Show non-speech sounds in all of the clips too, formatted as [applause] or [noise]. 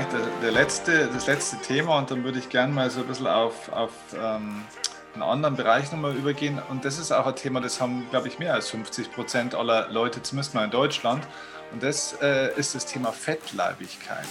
vielleicht der, der, letzte, das letzte Thema und dann würde ich gerne mal so ein bisschen auf, auf ähm, einen anderen Bereich nochmal übergehen. Und das ist auch ein Thema, das haben, glaube ich, mehr als 50 Prozent aller Leute, zumindest mal in Deutschland. Und das äh, ist das Thema Fettleibigkeit.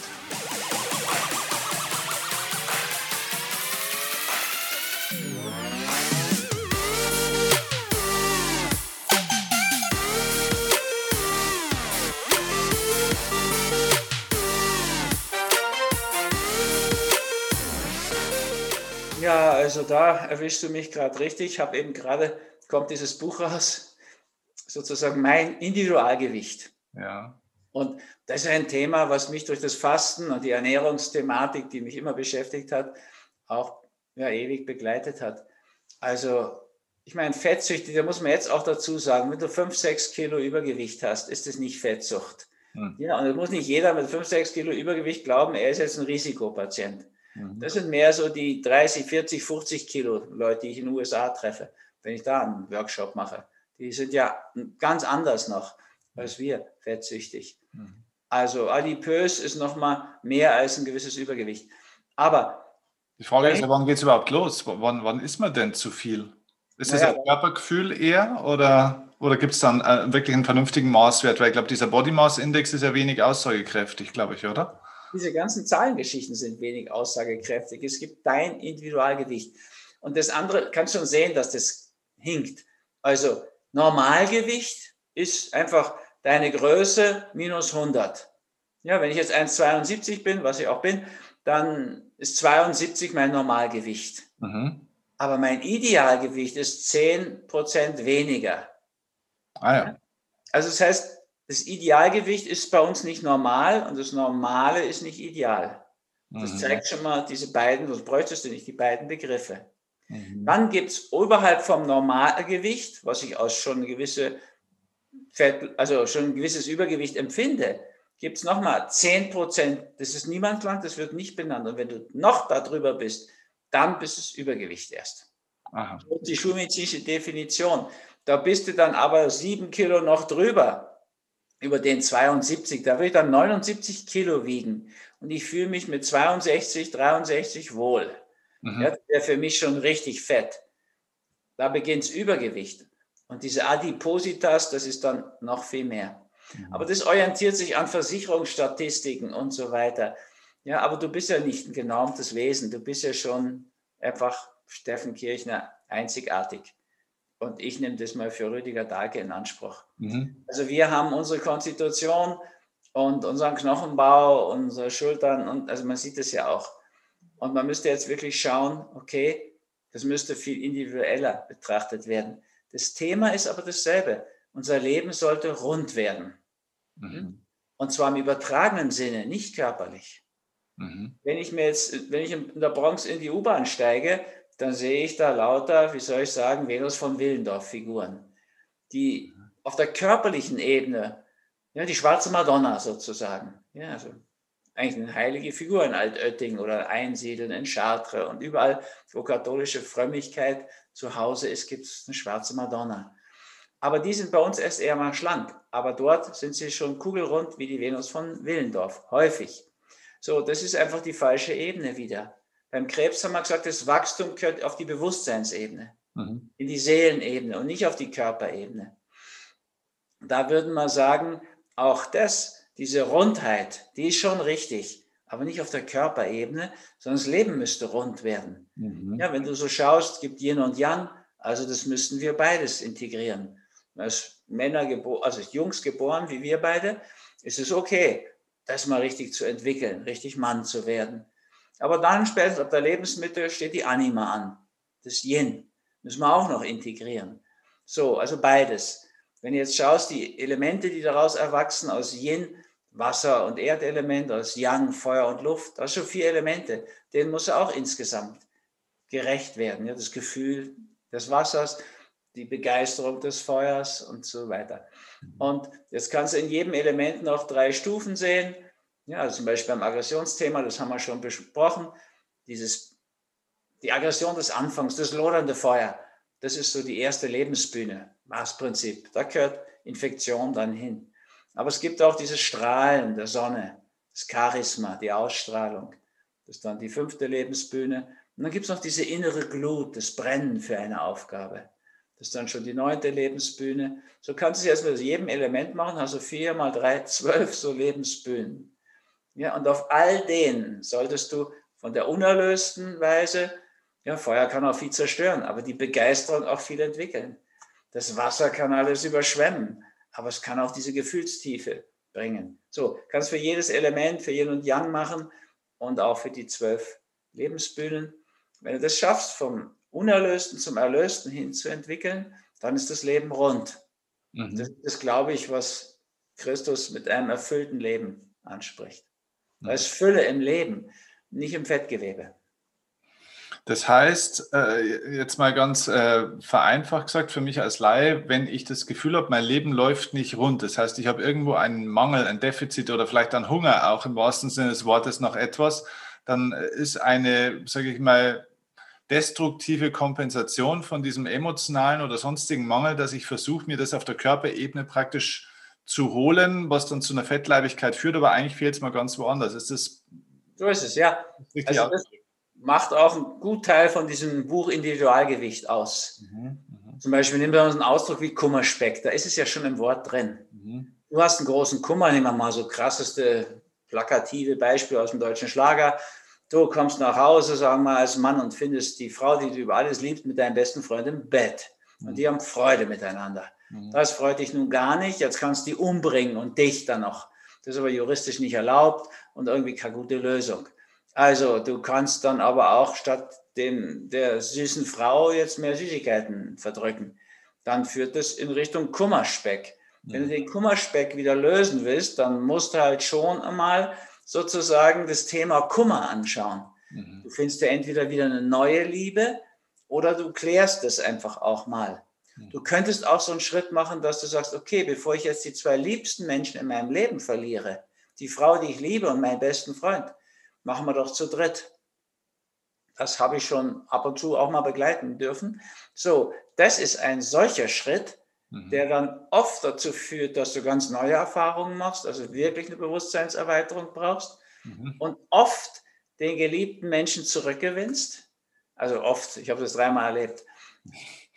Also da erwischst du mich gerade richtig. Ich habe eben gerade, kommt dieses Buch raus, sozusagen mein Individualgewicht. Ja. Und das ist ein Thema, was mich durch das Fasten und die Ernährungsthematik, die mich immer beschäftigt hat, auch ja, ewig begleitet hat. Also, ich meine, Fettsüchtig, da muss man jetzt auch dazu sagen, wenn du 5, 6 Kilo Übergewicht hast, ist es nicht Fettsucht. Hm. Ja, und da muss nicht jeder mit 5, 6 Kilo Übergewicht glauben, er ist jetzt ein Risikopatient. Mhm. Das sind mehr so die 30, 40, 50 Kilo Leute, die ich in den USA treffe, wenn ich da einen Workshop mache. Die sind ja ganz anders noch als wir, fettsüchtig. Mhm. Also adipös ist nochmal mehr als ein gewisses Übergewicht. Aber die Frage ist ja, wann geht es überhaupt los? Wann, wann ist man denn zu viel? Ist das naja, ein Körpergefühl eher oder, oder gibt es dann äh, wirklich einen vernünftigen Maßwert? Weil ich glaube, dieser Body Mass Index ist ja wenig aussagekräftig, glaube ich, oder? Diese ganzen Zahlengeschichten sind wenig aussagekräftig. Es gibt dein Individualgewicht. Und das andere, kannst schon sehen, dass das hinkt. Also Normalgewicht ist einfach deine Größe minus 100. Ja, wenn ich jetzt 1,72 bin, was ich auch bin, dann ist 72 mein Normalgewicht. Mhm. Aber mein Idealgewicht ist 10% weniger. Ah ja. Also das heißt, das Idealgewicht ist bei uns nicht normal und das Normale ist nicht ideal. Das mhm. zeigt schon mal diese beiden, sonst bräuchtest du nicht die beiden Begriffe. Mhm. Dann gibt es oberhalb vom Normalgewicht, was ich aus schon gewisse Fett, also schon ein gewisses Übergewicht empfinde, gibt es nochmal 10 Prozent. Das ist niemand lang, das wird nicht benannt. Und wenn du noch darüber bist, dann bist es Übergewicht erst. Aha. Die schulmedizinische Definition. Da bist du dann aber sieben Kilo noch drüber über den 72, da will ich dann 79 Kilo wiegen und ich fühle mich mit 62, 63 wohl. Mhm. Ja, das wäre für mich schon richtig fett. Da beginnt Übergewicht. Und diese Adipositas, das ist dann noch viel mehr. Mhm. Aber das orientiert sich an Versicherungsstatistiken und so weiter. Ja, aber du bist ja nicht ein genormtes Wesen. Du bist ja schon einfach Steffen Kirchner einzigartig. Und ich nehme das mal für Rüdiger Dahlke in Anspruch. Mhm. Also wir haben unsere Konstitution und unseren Knochenbau, unsere Schultern und also man sieht es ja auch. Und man müsste jetzt wirklich schauen, okay, das müsste viel individueller betrachtet werden. Das Thema ist aber dasselbe. Unser Leben sollte rund werden. Mhm. Und zwar im übertragenen Sinne, nicht körperlich. Mhm. Wenn ich mir jetzt, wenn ich in der Bronx in die U-Bahn steige, dann sehe ich da lauter, wie soll ich sagen, Venus von Willendorf-Figuren, die auf der körperlichen Ebene, ja, die schwarze Madonna sozusagen, ja, also eigentlich eine heilige Figur in Altötting oder Einsiedeln in Chartres und überall, wo katholische Frömmigkeit zu Hause ist, gibt es eine schwarze Madonna. Aber die sind bei uns erst eher mal schlank, aber dort sind sie schon kugelrund wie die Venus von Willendorf, häufig. So, das ist einfach die falsche Ebene wieder. Beim Krebs haben wir gesagt, das Wachstum gehört auf die Bewusstseinsebene, mhm. in die Seelenebene und nicht auf die Körperebene. Da würden wir sagen, auch das, diese Rundheit, die ist schon richtig, aber nicht auf der Körperebene, sondern das Leben müsste rund werden. Mhm. Ja, wenn du so schaust, gibt Yin und Yang, also das müssten wir beides integrieren. Als Männer, also als Jungs geboren, wie wir beide, ist es okay, das mal richtig zu entwickeln, richtig Mann zu werden. Aber dann spätestens ab der Lebensmitte steht die Anima an, das Yin. Müssen wir auch noch integrieren. So, also beides. Wenn du jetzt schaust, die Elemente, die daraus erwachsen, aus Yin, Wasser- und Erdelement, aus Yang, Feuer und Luft, das sind schon vier Elemente, denen muss auch insgesamt gerecht werden. Ja, das Gefühl des Wassers, die Begeisterung des Feuers und so weiter. Und jetzt kannst du in jedem Element noch drei Stufen sehen. Ja, also zum Beispiel beim Aggressionsthema, das haben wir schon besprochen, dieses, die Aggression des Anfangs, das lodernde Feuer, das ist so die erste Lebensbühne, Marsprinzip. Da gehört Infektion dann hin. Aber es gibt auch dieses Strahlen der Sonne, das Charisma, die Ausstrahlung. Das ist dann die fünfte Lebensbühne. Und dann gibt es noch diese innere Glut, das Brennen für eine Aufgabe. Das ist dann schon die neunte Lebensbühne. So kannst du es erstmal aus jedem Element machen, also vier mal drei, zwölf so Lebensbühnen. Ja, und auf all denen solltest du von der unerlösten Weise, ja, Feuer kann auch viel zerstören, aber die Begeisterung auch viel entwickeln. Das Wasser kann alles überschwemmen, aber es kann auch diese Gefühlstiefe bringen. So, kannst für jedes Element, für Yin und Yang machen und auch für die zwölf Lebensbühnen. Wenn du das schaffst, vom Unerlösten zum Erlösten hin zu entwickeln, dann ist das Leben rund. Mhm. Das ist, glaube ich, was Christus mit einem erfüllten Leben anspricht. Da ist Fülle im Leben, nicht im Fettgewebe. Das heißt, äh, jetzt mal ganz äh, vereinfacht gesagt, für mich als Laie, wenn ich das Gefühl habe, mein Leben läuft nicht rund, das heißt, ich habe irgendwo einen Mangel, ein Defizit oder vielleicht einen Hunger, auch im wahrsten Sinne des Wortes nach etwas, dann ist eine, sage ich mal, destruktive Kompensation von diesem emotionalen oder sonstigen Mangel, dass ich versuche, mir das auf der Körperebene praktisch zu holen, was dann zu einer Fettleibigkeit führt, aber eigentlich fehlt es mal ganz woanders. Ist das so ist es, ja. Also das, macht auch einen guten Teil von diesem Buch Individualgewicht aus. Mhm, mh. Zum Beispiel nehmen wir uns einen Ausdruck wie Kummerspeck, da ist es ja schon im Wort drin. Mhm. Du hast einen großen Kummer, nehmen wir mal so krasseste plakative Beispiel aus dem deutschen Schlager. Du kommst nach Hause, sagen wir mal, als Mann und findest die Frau, die du über alles liebst, mit deinem besten Freund im Bett. Und die haben Freude miteinander. Mhm. Das freut dich nun gar nicht. Jetzt kannst du die umbringen und dich dann noch. Das ist aber juristisch nicht erlaubt und irgendwie keine gute Lösung. Also du kannst dann aber auch statt dem, der süßen Frau jetzt mehr Süßigkeiten verdrücken. Dann führt das in Richtung Kummerspeck. Wenn du mhm. den Kummerspeck wieder lösen willst, dann musst du halt schon einmal sozusagen das Thema Kummer anschauen. Mhm. Du findest ja entweder wieder eine neue Liebe oder du klärst es einfach auch mal. Du könntest auch so einen Schritt machen, dass du sagst, okay, bevor ich jetzt die zwei liebsten Menschen in meinem Leben verliere, die Frau, die ich liebe und meinen besten Freund, machen wir doch zu dritt. Das habe ich schon ab und zu auch mal begleiten dürfen. So, das ist ein solcher Schritt, mhm. der dann oft dazu führt, dass du ganz neue Erfahrungen machst, also wirklich eine Bewusstseinserweiterung brauchst mhm. und oft den geliebten Menschen zurückgewinnst. Also oft, ich habe das dreimal erlebt,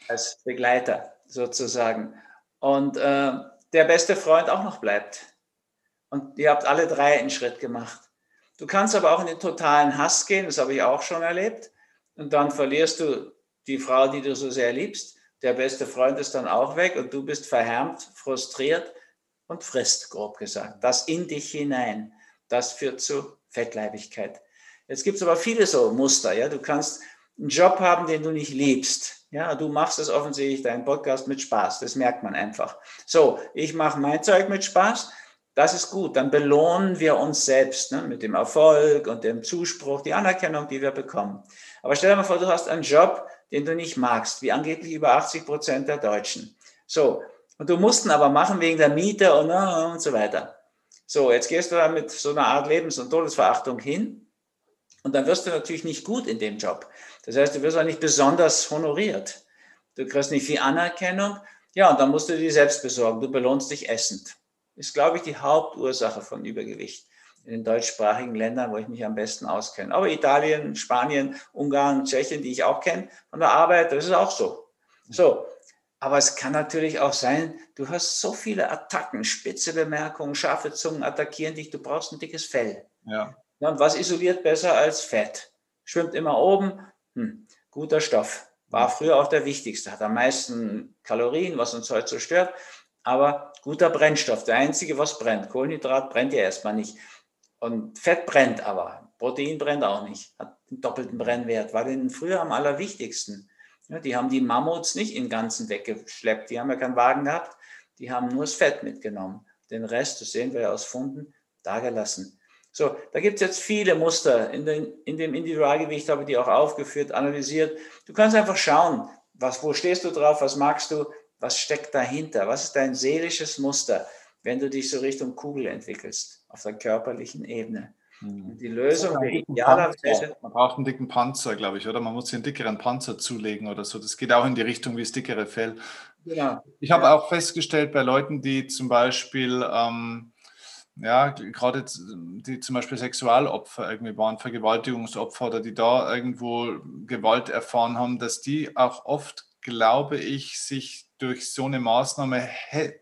als Begleiter sozusagen. Und äh, der beste Freund auch noch bleibt. Und ihr habt alle drei einen Schritt gemacht. Du kannst aber auch in den totalen Hass gehen, das habe ich auch schon erlebt. Und dann verlierst du die Frau, die du so sehr liebst. Der beste Freund ist dann auch weg und du bist verhärmt, frustriert und frisst, grob gesagt. Das in dich hinein, das führt zu Fettleibigkeit. Jetzt gibt es aber viele so Muster. Ja? Du kannst einen Job haben, den du nicht liebst. Ja, du machst es offensichtlich, deinen Podcast mit Spaß. Das merkt man einfach. So, ich mache mein Zeug mit Spaß das ist gut. Dann belohnen wir uns selbst ne, mit dem Erfolg und dem Zuspruch, die Anerkennung, die wir bekommen. Aber stell dir mal vor, du hast einen Job, den du nicht magst, wie angeblich über 80 Prozent der Deutschen. So, und du musst ihn aber machen wegen der Miete und, und so weiter. So, jetzt gehst du da mit so einer Art Lebens- und Todesverachtung hin und dann wirst du natürlich nicht gut in dem Job. Das heißt, du wirst auch nicht besonders honoriert. Du kriegst nicht viel Anerkennung. Ja, und dann musst du dir selbst besorgen. Du belohnst dich essend ist, glaube ich, die Hauptursache von Übergewicht in den deutschsprachigen Ländern, wo ich mich am besten auskenne. Aber Italien, Spanien, Ungarn, Tschechien, die ich auch kenne von der Arbeit, das ist auch so. So, aber es kann natürlich auch sein, du hast so viele Attacken, spitze Bemerkungen, scharfe Zungen attackieren dich, du brauchst ein dickes Fell. Ja. Und was isoliert besser als Fett? Schwimmt immer oben, hm, guter Stoff. War früher auch der wichtigste, hat am meisten Kalorien, was uns heute so stört aber guter Brennstoff. Der einzige, was brennt. Kohlenhydrat brennt ja erstmal nicht. Und Fett brennt aber. Protein brennt auch nicht. Hat einen doppelten Brennwert. War denn früher am allerwichtigsten. Ja, die haben die Mammuts nicht im Ganzen weggeschleppt. Die haben ja keinen Wagen gehabt. Die haben nur das Fett mitgenommen. Den Rest, das sehen wir ja aus Funden, dagelassen. So, da gibt es jetzt viele Muster. In, den, in dem Individualgewicht habe ich die auch aufgeführt, analysiert. Du kannst einfach schauen, was, wo stehst du drauf, was magst du, was steckt dahinter? Was ist dein seelisches Muster, wenn du dich so Richtung Kugel entwickelst, auf der körperlichen Ebene? Hm. Die Lösung wäre idealerweise. Man braucht einen dicken Panzer, glaube ich, oder? Man muss einen dickeren Panzer zulegen oder so. Das geht auch in die Richtung wie das dickere Fell. Genau. Ich habe ja. auch festgestellt bei Leuten, die zum Beispiel ähm, ja, gerade die zum Beispiel Sexualopfer irgendwie waren, Vergewaltigungsopfer oder die da irgendwo Gewalt erfahren haben, dass die auch oft, glaube ich, sich durch so eine Maßnahme,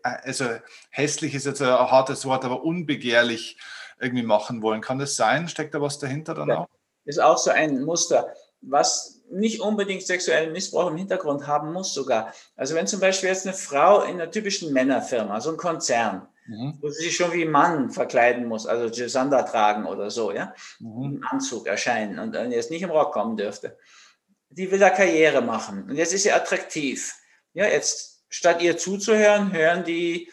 also hässlich ist jetzt ein hartes Wort, aber unbegehrlich irgendwie machen wollen. Kann das sein? Steckt da was dahinter dann auch? Ist auch so ein Muster, was nicht unbedingt sexuellen Missbrauch im Hintergrund haben muss sogar. Also wenn zum Beispiel jetzt eine Frau in einer typischen Männerfirma, so ein Konzern, mhm. wo sie sich schon wie Mann verkleiden muss, also Gisander tragen oder so, ja, mhm. im Anzug erscheinen und jetzt nicht im Rock kommen dürfte, die will da Karriere machen und jetzt ist sie attraktiv. Ja, jetzt statt ihr zuzuhören, hören die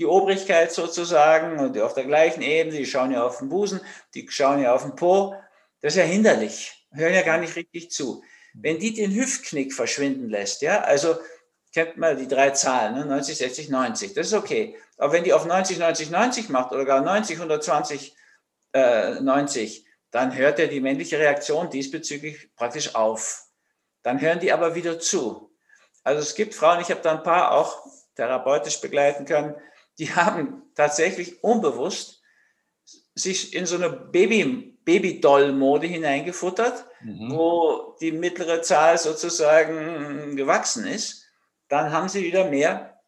die Obrigkeit sozusagen und auf der gleichen Ebene, die schauen ja auf den Busen, die schauen ja auf den Po. Das ist ja hinderlich, hören ja gar nicht richtig zu. Wenn die den Hüftknick verschwinden lässt, ja, also kennt man die drei Zahlen, ne? 90, 60, 90, das ist okay. Aber wenn die auf 90, 90, 90 macht oder gar 90, 120, äh, 90, dann hört ja die männliche Reaktion diesbezüglich praktisch auf. Dann hören die aber wieder zu. Also es gibt Frauen, ich habe da ein paar auch therapeutisch begleiten können, die [laughs] haben tatsächlich unbewusst sich in so eine Baby, Babydoll-Mode hineingefuttert, mhm. wo die mittlere Zahl sozusagen gewachsen ist. Dann haben sie wieder mehr,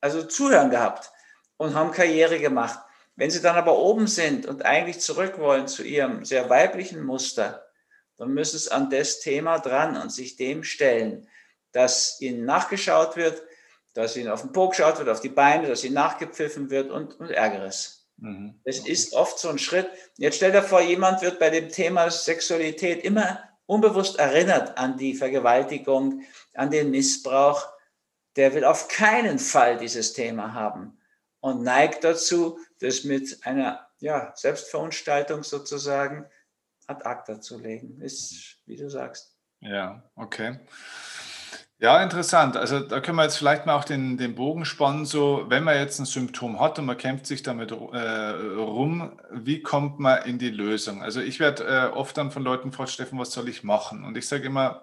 also Zuhören gehabt und haben Karriere gemacht. Wenn sie dann aber oben sind und eigentlich zurück wollen zu ihrem sehr weiblichen Muster, dann müssen es an das Thema dran und sich dem stellen, dass ihnen nachgeschaut wird, dass ihnen auf den Po geschaut wird, auf die Beine, dass ihnen nachgepfiffen wird und, und Ärgeres. Mhm. Das ist oft so ein Schritt. Jetzt stell dir vor, jemand wird bei dem Thema Sexualität immer unbewusst erinnert an die Vergewaltigung, an den Missbrauch. Der will auf keinen Fall dieses Thema haben und neigt dazu, das mit einer ja, Selbstverunstaltung sozusagen ad acta zu legen. Ist, wie du sagst. Ja, okay. Ja, interessant. Also da können wir jetzt vielleicht mal auch den, den Bogen spannen, so wenn man jetzt ein Symptom hat und man kämpft sich damit äh, rum, wie kommt man in die Lösung? Also ich werde äh, oft dann von Leuten gefragt, Steffen, was soll ich machen? Und ich sage immer,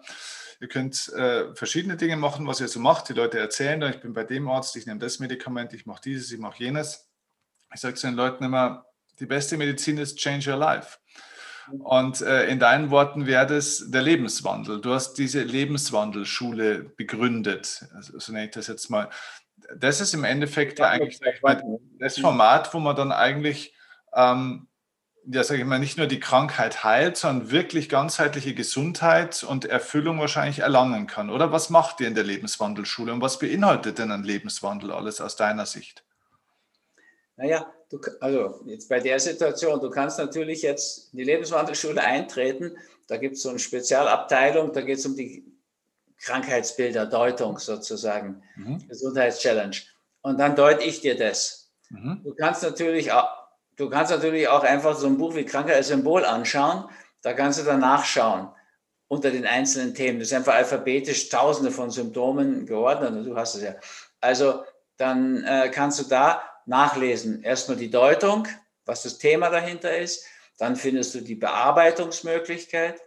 ihr könnt äh, verschiedene Dinge machen, was ihr so macht. Die Leute erzählen dann, ich bin bei dem Arzt, ich nehme das Medikament, ich mache dieses, ich mache jenes. Ich sage zu den Leuten immer, die beste Medizin ist Change Your Life. Und äh, in deinen Worten wäre das der Lebenswandel. Du hast diese Lebenswandelschule begründet. Also, so nenne ich das jetzt mal. Das ist im Endeffekt ja, eigentlich das Format, wo man dann eigentlich, ähm, ja, sage ich mal, nicht nur die Krankheit heilt, sondern wirklich ganzheitliche Gesundheit und Erfüllung wahrscheinlich erlangen kann. Oder was macht ihr in der Lebenswandelschule und was beinhaltet denn ein Lebenswandel alles aus deiner Sicht? Naja, du, also jetzt bei der Situation, du kannst natürlich jetzt in die Lebenswandelschule eintreten. Da gibt es so eine Spezialabteilung, da geht es um die Krankheitsbilder, Deutung sozusagen, mhm. Gesundheitschallenge. Und dann deute ich dir das. Mhm. Du kannst natürlich auch, du kannst natürlich auch einfach so ein Buch wie Krankheit als Symbol anschauen. Da kannst du dann nachschauen unter den einzelnen Themen. Das ist einfach alphabetisch tausende von Symptomen geordnet und du hast es ja. Also dann äh, kannst du da nachlesen. Erstmal die Deutung, was das Thema dahinter ist. Dann findest du die Bearbeitungsmöglichkeit.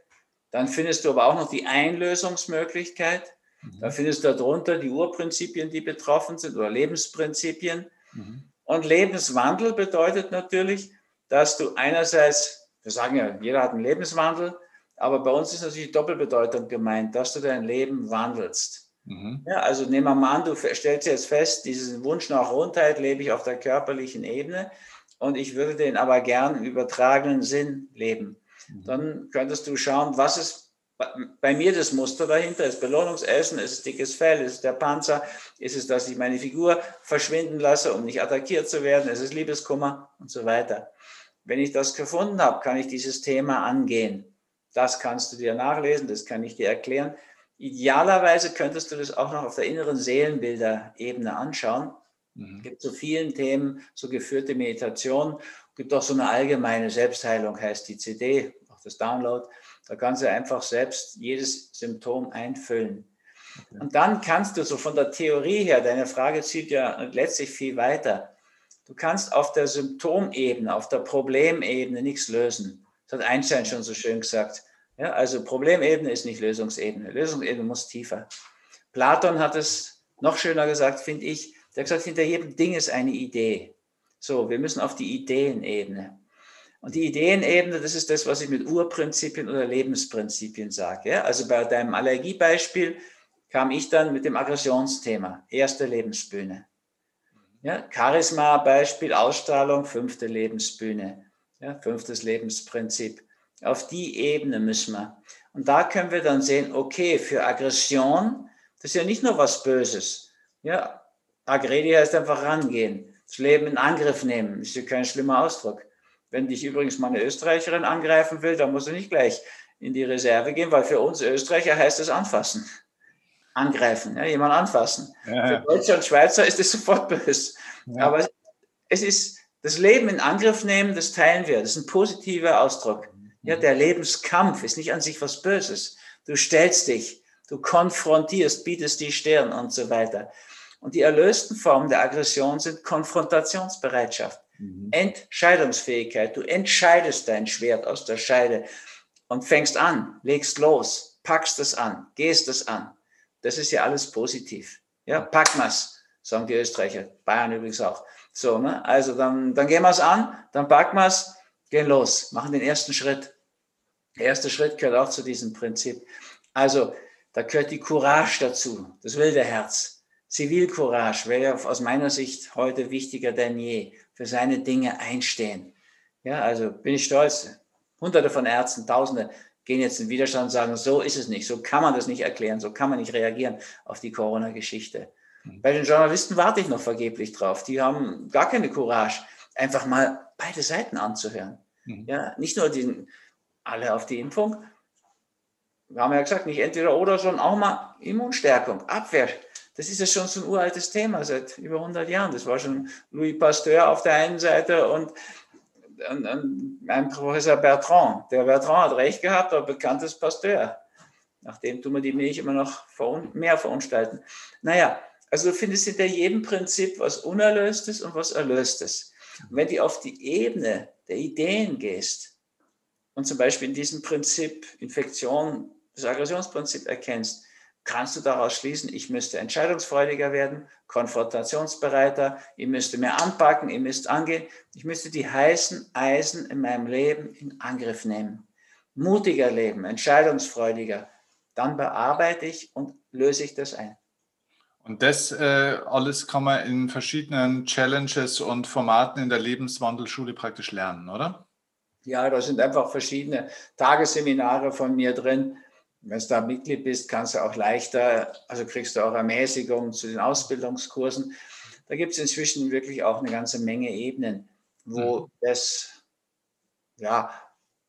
Dann findest du aber auch noch die Einlösungsmöglichkeit. Mhm. Da findest du darunter die Urprinzipien, die betroffen sind oder Lebensprinzipien. Mhm. Und Lebenswandel bedeutet natürlich, dass du einerseits, wir sagen ja, jeder hat einen Lebenswandel, aber bei uns ist natürlich Doppelbedeutung gemeint, dass du dein Leben wandelst. Mhm. Ja, also nehmen wir mal an, du stellst jetzt fest, diesen Wunsch nach Rundheit lebe ich auf der körperlichen Ebene und ich würde den aber gern im übertragenen Sinn leben. Mhm. Dann könntest du schauen, was ist bei mir das Muster dahinter? Ist Belohnungsessen? Ist es dickes Fell? Ist es der Panzer? Ist es, dass ich meine Figur verschwinden lasse, um nicht attackiert zu werden? Ist es Liebeskummer und so weiter? Wenn ich das gefunden habe, kann ich dieses Thema angehen. Das kannst du dir nachlesen, das kann ich dir erklären. Idealerweise könntest du das auch noch auf der inneren Seelenbilder-Ebene anschauen. Mhm. Es gibt zu vielen Themen so geführte Meditation. Es gibt auch so eine allgemeine Selbstheilung, heißt die CD, auch das Download. Da kannst du einfach selbst jedes Symptom einfüllen. Okay. Und dann kannst du so von der Theorie her, deine Frage zielt ja letztlich viel weiter. Du kannst auf der Symptomebene, auf der Problemebene nichts lösen. Das hat Einstein schon so schön gesagt. Ja, also Problemebene ist nicht Lösungsebene. Lösungsebene muss tiefer. Platon hat es noch schöner gesagt, finde ich. Der hat gesagt, hinter jedem Ding ist eine Idee. So, wir müssen auf die Ideenebene. Und die Ideenebene, das ist das, was ich mit Urprinzipien oder Lebensprinzipien sage. Also bei deinem Allergiebeispiel kam ich dann mit dem Aggressionsthema, erste Lebensbühne. Ja? Charisma-Beispiel, Ausstrahlung, fünfte Lebensbühne, ja? fünftes Lebensprinzip. Auf die Ebene müssen wir. Und da können wir dann sehen, okay, für Aggression, das ist ja nicht nur was Böses. Ja, Agredi heißt einfach rangehen, das Leben in Angriff nehmen, ist ja kein schlimmer Ausdruck. Wenn dich übrigens mal eine Österreicherin angreifen will, dann musst du nicht gleich in die Reserve gehen, weil für uns Österreicher heißt es anfassen. Angreifen, ja, jemand anfassen. Ja. Für Deutsche und Schweizer ist es sofort böse. Ja. Aber es ist das Leben in Angriff nehmen, das teilen wir. Das ist ein positiver Ausdruck. Ja, der Lebenskampf ist nicht an sich was Böses. Du stellst dich, du konfrontierst, bietest die Stirn und so weiter. Und die erlösten Formen der Aggression sind Konfrontationsbereitschaft, mhm. Entscheidungsfähigkeit. Du entscheidest dein Schwert aus der Scheide und fängst an, legst los, packst es an, gehst es an. Das ist ja alles positiv. Ja, pack mal's, sagen die Österreicher, Bayern übrigens auch. So, ne? Also dann, dann gehen wir es an, dann packen wir es, gehen los, machen den ersten Schritt. Der erste Schritt gehört auch zu diesem Prinzip. Also, da gehört die Courage dazu, das wilde Herz. Zivilcourage wäre aus meiner Sicht heute wichtiger denn je. Für seine Dinge einstehen. Ja, also bin ich stolz. Hunderte von Ärzten, Tausende gehen jetzt in Widerstand und sagen, so ist es nicht, so kann man das nicht erklären, so kann man nicht reagieren auf die Corona-Geschichte. Mhm. Bei den Journalisten warte ich noch vergeblich drauf. Die haben gar keine Courage, einfach mal beide Seiten anzuhören. Mhm. Ja, nicht nur die, alle auf die Impfung. Wir haben ja gesagt, nicht entweder oder, sondern auch mal Immunstärkung, Abwehr. Das ist ja schon so ein uraltes Thema seit über 100 Jahren. Das war schon Louis Pasteur auf der einen Seite und, und, und ein Professor Bertrand. Der Bertrand hat recht gehabt, aber bekanntes Pasteur. Nachdem tun wir die Milch immer noch mehr verunstalten. Naja, also du findest hinter jedem Prinzip was Unerlöstes und was Erlöstes. Und wenn du auf die Ebene der Ideen gehst und zum Beispiel in diesem Prinzip Infektion, das Aggressionsprinzip erkennst, kannst du daraus schließen, ich müsste entscheidungsfreudiger werden, konfrontationsbereiter, ich müsste mehr anpacken, ich müsste angehen, ich müsste die heißen Eisen in meinem Leben in Angriff nehmen. Mutiger leben, entscheidungsfreudiger, dann bearbeite ich und löse ich das ein. Und das äh, alles kann man in verschiedenen Challenges und Formaten in der Lebenswandelschule praktisch lernen, oder? Ja, da sind einfach verschiedene Tagesseminare von mir drin. Wenn du da Mitglied bist, kannst du auch leichter, also kriegst du auch Ermäßigung zu den Ausbildungskursen. Da gibt es inzwischen wirklich auch eine ganze Menge Ebenen, wo mhm. das ja,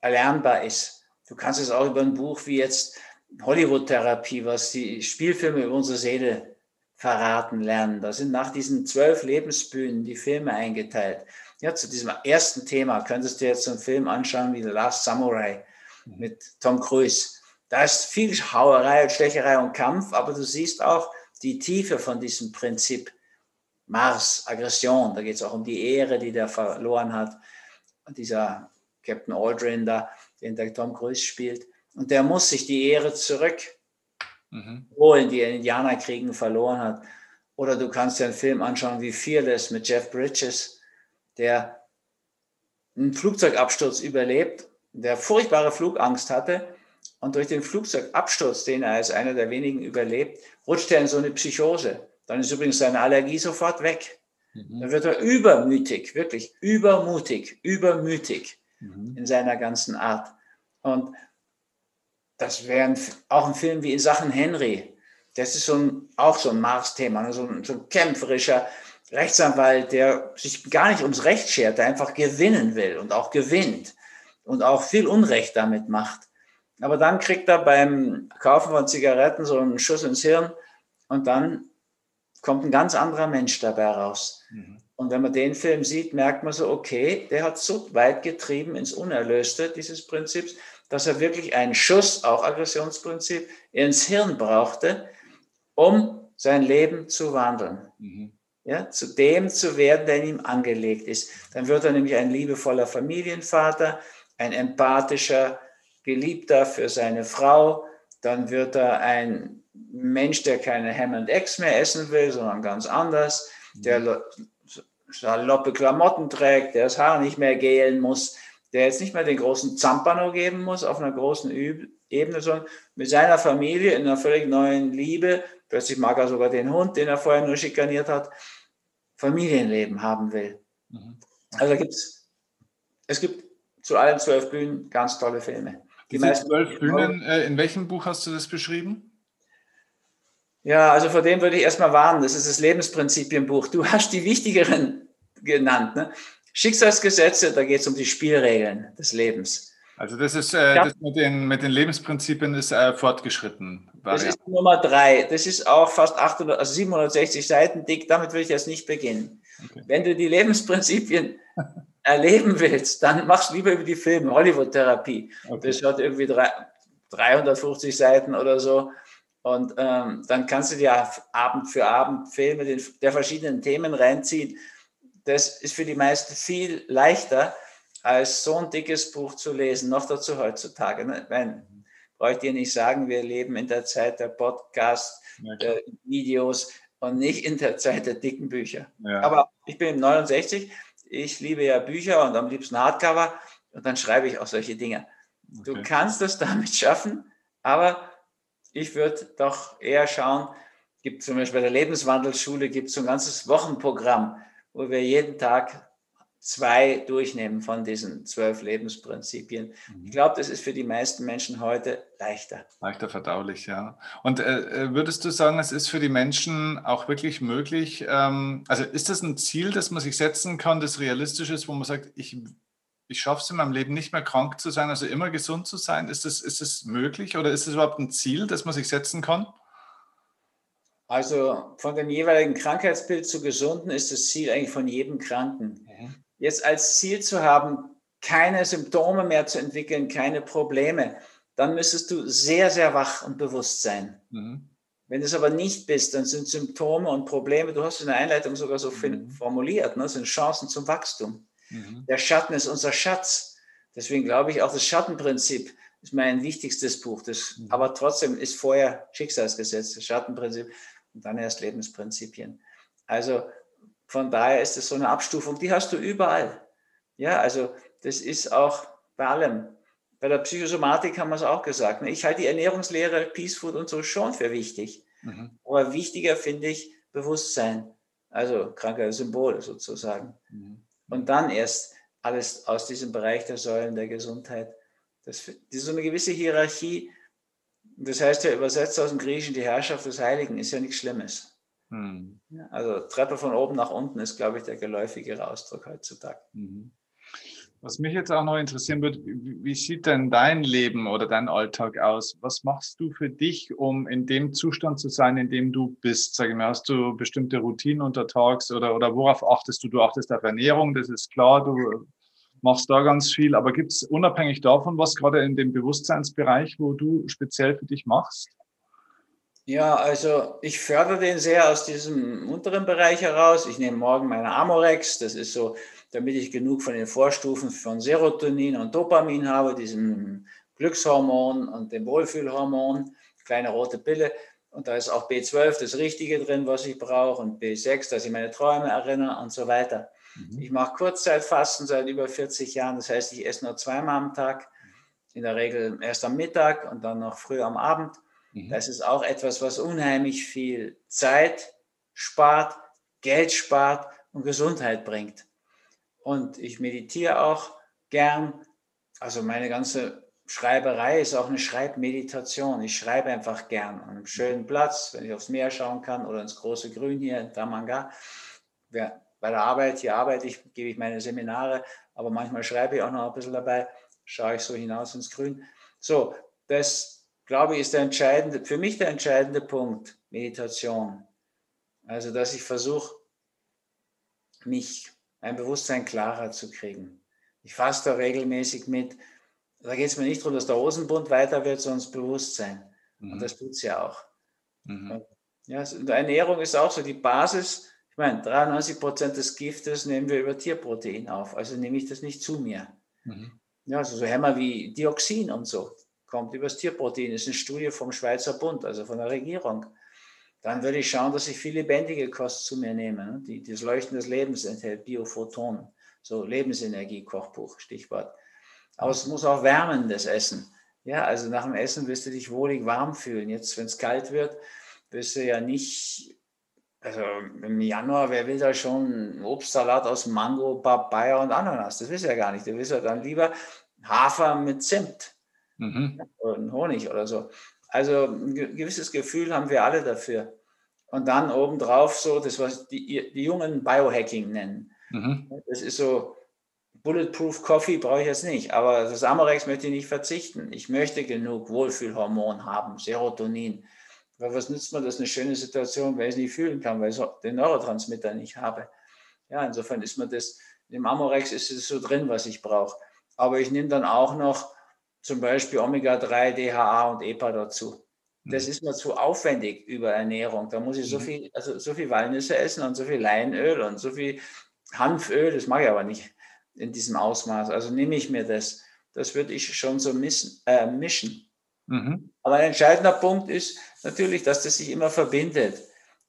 erlernbar ist. Du kannst es auch über ein Buch wie jetzt Hollywood-Therapie, was die Spielfilme über unsere Seele verraten lernen. Da sind nach diesen zwölf Lebensbühnen die Filme eingeteilt. Ja, zu diesem ersten Thema könntest du jetzt so einen Film anschauen wie The Last Samurai mit Tom Cruise. Da ist viel Hauerei und Stecherei und Kampf, aber du siehst auch die Tiefe von diesem Prinzip Mars, Aggression. Da geht es auch um die Ehre, die der verloren hat. Und dieser Captain Aldrin da, den der Tom Cruise spielt. Und der muss sich die Ehre zurück mhm. holen, die in Indianerkriegen verloren hat. Oder du kannst dir einen Film anschauen wie Fearless mit Jeff Bridges, der einen Flugzeugabsturz überlebt, der furchtbare Flugangst hatte und durch den Flugzeugabsturz, den er als einer der wenigen überlebt, rutscht er in so eine Psychose. Dann ist übrigens seine Allergie sofort weg. Mhm. Dann wird er übermütig, wirklich übermutig, übermütig mhm. in seiner ganzen Art. Und das wäre auch ein Film wie in Sachen Henry. Das ist so ein, auch so ein Mars-Thema, ne? so, ein, so ein kämpferischer Rechtsanwalt, der sich gar nicht ums Recht schert, der einfach gewinnen will und auch gewinnt und auch viel Unrecht damit macht. Aber dann kriegt er beim Kaufen von Zigaretten so einen Schuss ins Hirn und dann kommt ein ganz anderer Mensch dabei raus. Mhm. Und wenn man den Film sieht, merkt man so, okay, der hat so weit getrieben ins Unerlöste dieses Prinzips, dass er wirklich einen Schuss, auch Aggressionsprinzip, ins Hirn brauchte, um sein Leben zu wandeln. Mhm. Ja, zu dem zu werden, der in ihm angelegt ist. Dann wird er nämlich ein liebevoller Familienvater, ein empathischer Geliebter für seine Frau. Dann wird er ein Mensch, der keine Ham and Eggs mehr essen will, sondern ganz anders. Der saloppe Klamotten trägt, der das Haar nicht mehr gelen muss, der jetzt nicht mehr den großen Zampano geben muss auf einer großen Ebene, sondern mit seiner Familie in einer völlig neuen Liebe, plötzlich mag er sogar den Hund, den er vorher nur schikaniert hat, Familienleben haben will. Mhm. Also gibt's, es gibt zu allen zwölf Bühnen ganz tolle Filme. Die Diese zwölf Bühnen, äh, in welchem Buch hast du das beschrieben? Ja, also vor dem würde ich erstmal warnen. Das ist das Lebensprinzipienbuch. Du hast die wichtigeren genannt. Ne? Schicksalsgesetze, da geht es um die Spielregeln des Lebens. Also das ist äh, ja. das mit, den, mit den Lebensprinzipien ist äh, fortgeschritten. Das ist Nummer drei. Das ist auch fast 800, also 760 Seiten dick. Damit will ich jetzt nicht beginnen. Okay. Wenn du die Lebensprinzipien [laughs] erleben willst, dann machst du lieber über die Filme, Hollywood-Therapie. Okay. Das hat irgendwie drei, 350 Seiten oder so. Und ähm, dann kannst du dir Abend für Abend Filme der verschiedenen Themen reinziehen. Das ist für die meisten viel leichter, als so ein dickes Buch zu lesen, noch dazu heutzutage. Ne? Wenn, brauche ich dir nicht sagen, wir leben in der Zeit der Podcasts, der Videos und nicht in der Zeit der dicken Bücher. Ja. Aber ich bin 69, ich liebe ja Bücher und am liebsten Hardcover und dann schreibe ich auch solche Dinge. Okay. Du kannst das [laughs] damit schaffen, aber ich würde doch eher schauen, gibt zum Beispiel bei der Lebenswandelsschule gibt es so ein ganzes Wochenprogramm, wo wir jeden Tag zwei durchnehmen von diesen zwölf Lebensprinzipien. Mhm. Ich glaube, das ist für die meisten Menschen heute leichter. Leichter verdaulich, ja. Und äh, äh, würdest du sagen, es ist für die Menschen auch wirklich möglich, ähm, also ist das ein Ziel, das man sich setzen kann, das realistisch ist, wo man sagt, ich ich schaffe es in meinem Leben nicht mehr krank zu sein, also immer gesund zu sein. Ist das, ist das möglich oder ist das überhaupt ein Ziel, das man sich setzen kann? Also von dem jeweiligen Krankheitsbild zu gesunden ist das Ziel eigentlich von jedem Kranken. Mhm. Jetzt als Ziel zu haben, keine Symptome mehr zu entwickeln, keine Probleme, dann müsstest du sehr, sehr wach und bewusst sein. Mhm. Wenn du es aber nicht bist, dann sind Symptome und Probleme, du hast in der Einleitung sogar so mhm. formuliert, ne, sind Chancen zum Wachstum. Mhm. Der Schatten ist unser Schatz. Deswegen glaube ich, auch das Schattenprinzip ist mein wichtigstes Buch. Das, mhm. Aber trotzdem ist vorher Schicksalsgesetz, das Schattenprinzip und dann erst Lebensprinzipien. Also von daher ist es so eine Abstufung, die hast du überall. Ja, also das ist auch bei allem. Bei der Psychosomatik haben wir es auch gesagt. Ne? Ich halte die Ernährungslehre, Peace Food und so schon für wichtig. Mhm. Aber wichtiger finde ich Bewusstsein, also kranke Symbole sozusagen. Mhm und dann erst alles aus diesem Bereich der Säulen der Gesundheit. Das, das ist so eine gewisse Hierarchie. Das heißt ja übersetzt aus dem Griechischen, die Herrschaft des Heiligen ist ja nichts Schlimmes. Hm. Also Treppe von oben nach unten ist, glaube ich, der geläufigere Ausdruck heutzutage. Mhm. Was mich jetzt auch noch interessieren würde, wie sieht denn dein Leben oder dein Alltag aus? Was machst du für dich, um in dem Zustand zu sein, in dem du bist? Sag ich mal, hast du bestimmte Routinen untertags oder, oder worauf achtest du? Du achtest auf Ernährung, das ist klar, du machst da ganz viel, aber gibt es unabhängig davon was gerade in dem Bewusstseinsbereich, wo du speziell für dich machst? Ja, also ich fördere den sehr aus diesem unteren Bereich heraus. Ich nehme morgen meine Amorex, das ist so damit ich genug von den Vorstufen von Serotonin und Dopamin habe, diesem Glückshormon und dem Wohlfühlhormon, kleine rote Pille. Und da ist auch B12 das Richtige drin, was ich brauche, und B6, dass ich meine Träume erinnere und so weiter. Mhm. Ich mache Kurzzeitfasten seit über 40 Jahren, das heißt, ich esse nur zweimal am Tag, in der Regel erst am Mittag und dann noch früh am Abend. Mhm. Das ist auch etwas, was unheimlich viel Zeit spart, Geld spart und Gesundheit bringt. Und ich meditiere auch gern. Also meine ganze Schreiberei ist auch eine Schreibmeditation. Ich schreibe einfach gern an einem schönen Platz, wenn ich aufs Meer schauen kann oder ins große Grün hier in Damanga. Bei der Arbeit, hier arbeite ich, gebe ich meine Seminare, aber manchmal schreibe ich auch noch ein bisschen dabei, schaue ich so hinaus ins Grün. So, das glaube ich ist der entscheidende, für mich der entscheidende Punkt, Meditation. Also, dass ich versuche, mich mein Bewusstsein klarer zu kriegen. Ich fasse da regelmäßig mit. Da geht es mir nicht darum, dass der Hosenbund weiter wird, sondern das Bewusstsein. Mhm. Und das tut es ja auch. Mhm. Ja, und Ernährung ist auch so die Basis. Ich meine, 93 Prozent des Giftes nehmen wir über Tierprotein auf. Also nehme ich das nicht zu mir. Mhm. Ja, also so Hämmer wie Dioxin und so kommt über das Tierprotein. Ist eine Studie vom Schweizer Bund, also von der Regierung. dann würde ich schauen, dass ich viel lebendige Kost zu mir nehme, ne? die das Leuchten des Lebens enthält, Biophotonen, so Lebensenergie-Kochbuch, Stichwort. Aber es muss auch wärmendes Essen. Ja, also nach dem Essen wirst du dich wohlig warm fühlen. Jetzt, wenn es kalt wird, wirst du ja nicht, also im Januar, wer will da schon Obstsalat aus Mango, Papaya und Ananas? Das willst du ja gar nicht. Du willst ja dann lieber Hafer mit Zimt mhm. und Honig oder so. Also ein gewisses Gefühl haben wir alle dafür. Und dann obendrauf so, das was die, die Jungen Biohacking nennen. Mhm. Das ist so, Bulletproof Coffee brauche ich jetzt nicht, aber das Amorex möchte ich nicht verzichten. Ich möchte genug Wohlfühlhormon haben, Serotonin. Weil was nützt mir das eine schöne Situation, weil ich es nicht fühlen kann, weil ich den Neurotransmitter nicht habe. Ja, insofern ist mir das, im Amorex ist es so drin, was ich brauche. Aber ich nehme dann auch noch zum Beispiel Omega-3, DHA und EPA dazu. Das mhm. ist mir zu aufwendig über Ernährung. Da muss ich so mhm. viel, also so viel Walnüsse essen und so viel Leinöl und so viel Hanföl, das mag ich aber nicht in diesem Ausmaß. Also nehme ich mir das. Das würde ich schon so missen, äh, mischen. Mhm. Aber ein entscheidender Punkt ist natürlich, dass das sich immer verbindet.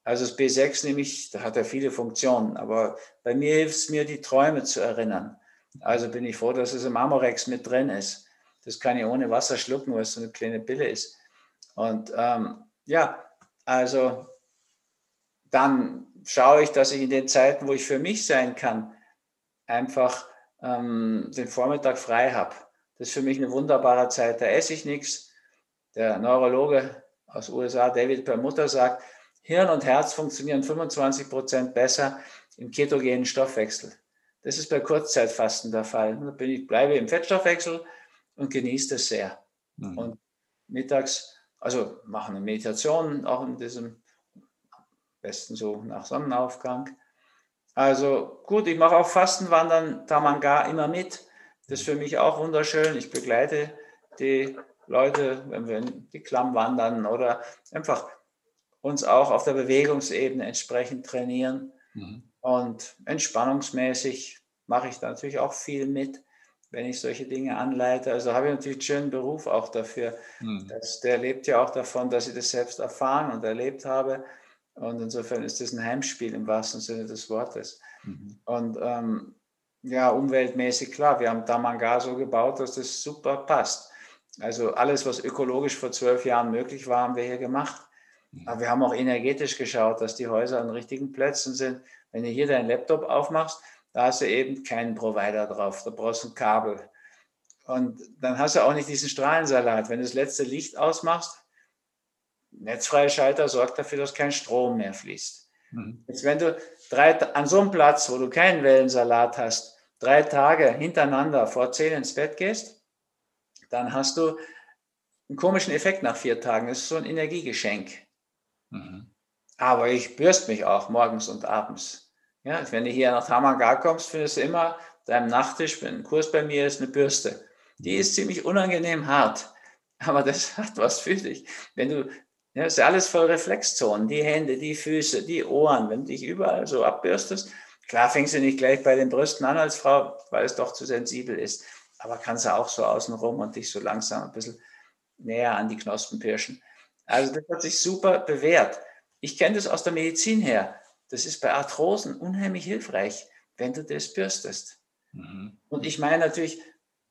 Also das B6 nehme ich, da hat er viele Funktionen, aber bei mir hilft es mir, die Träume zu erinnern. Also bin ich froh, dass es im Amorex mit drin ist. Das kann ich ohne Wasser schlucken, weil es so eine kleine Pille ist. Und ähm, ja, also dann schaue ich, dass ich in den Zeiten, wo ich für mich sein kann, einfach ähm, den Vormittag frei habe. Das ist für mich eine wunderbare Zeit. Da esse ich nichts. Der Neurologe aus USA, David Permutter, sagt, Hirn und Herz funktionieren 25 Prozent besser im ketogenen Stoffwechsel. Das ist bei Kurzzeitfasten der Fall. Ich bleibe im Fettstoffwechsel und genieße das sehr. Mhm. Und mittags, also mache eine Meditation, auch in diesem, besten so nach Sonnenaufgang. Also gut, ich mache auch Fastenwandern, Tamanga immer mit. Das ist für mich auch wunderschön. Ich begleite die Leute, wenn wir in die Klamm wandern oder einfach uns auch auf der Bewegungsebene entsprechend trainieren. Mhm. Und entspannungsmäßig mache ich da natürlich auch viel mit, wenn ich solche Dinge anleite. Also habe ich natürlich einen schönen Beruf auch dafür. Mhm. Das, der lebt ja auch davon, dass ich das selbst erfahren und erlebt habe. Und insofern ist das ein Heimspiel im wahrsten Sinne des Wortes. Mhm. Und ähm, ja, umweltmäßig klar, wir haben Damanga so gebaut, dass das super passt. Also alles, was ökologisch vor zwölf Jahren möglich war, haben wir hier gemacht. Mhm. Aber wir haben auch energetisch geschaut, dass die Häuser an richtigen Plätzen sind. Wenn du hier deinen Laptop aufmachst, da hast du eben keinen Provider drauf, da brauchst du ein Kabel. Und dann hast du auch nicht diesen Strahlensalat. Wenn du das letzte Licht ausmachst, Netzfreischalter sorgt dafür, dass kein Strom mehr fließt. Mhm. Jetzt, wenn du drei, an so einem Platz, wo du keinen Wellensalat hast, drei Tage hintereinander vor zehn ins Bett gehst, dann hast du einen komischen Effekt nach vier Tagen. Das ist so ein Energiegeschenk. Mhm. Aber ich bürste mich auch morgens und abends. Ja, wenn du hier nach Hamagar kommst, findest du immer deinem Nachttisch, wenn ein Kurs bei mir ist, eine Bürste. Die ist ziemlich unangenehm hart, [laughs] aber das hat was für dich. Wenn du ja, ist alles voll Reflexzonen, die Hände, die Füße, die Ohren, wenn du dich überall so abbürstest. Klar fängst du nicht gleich bei den Brüsten an als Frau, weil es doch zu sensibel ist. Aber kannst du auch so außenrum und dich so langsam ein bisschen näher an die Knospen pirschen. Also das hat sich super bewährt. Ich kenne das aus der Medizin her. Das ist bei Arthrosen unheimlich hilfreich, wenn du das bürstest. Mhm. Und ich meine natürlich,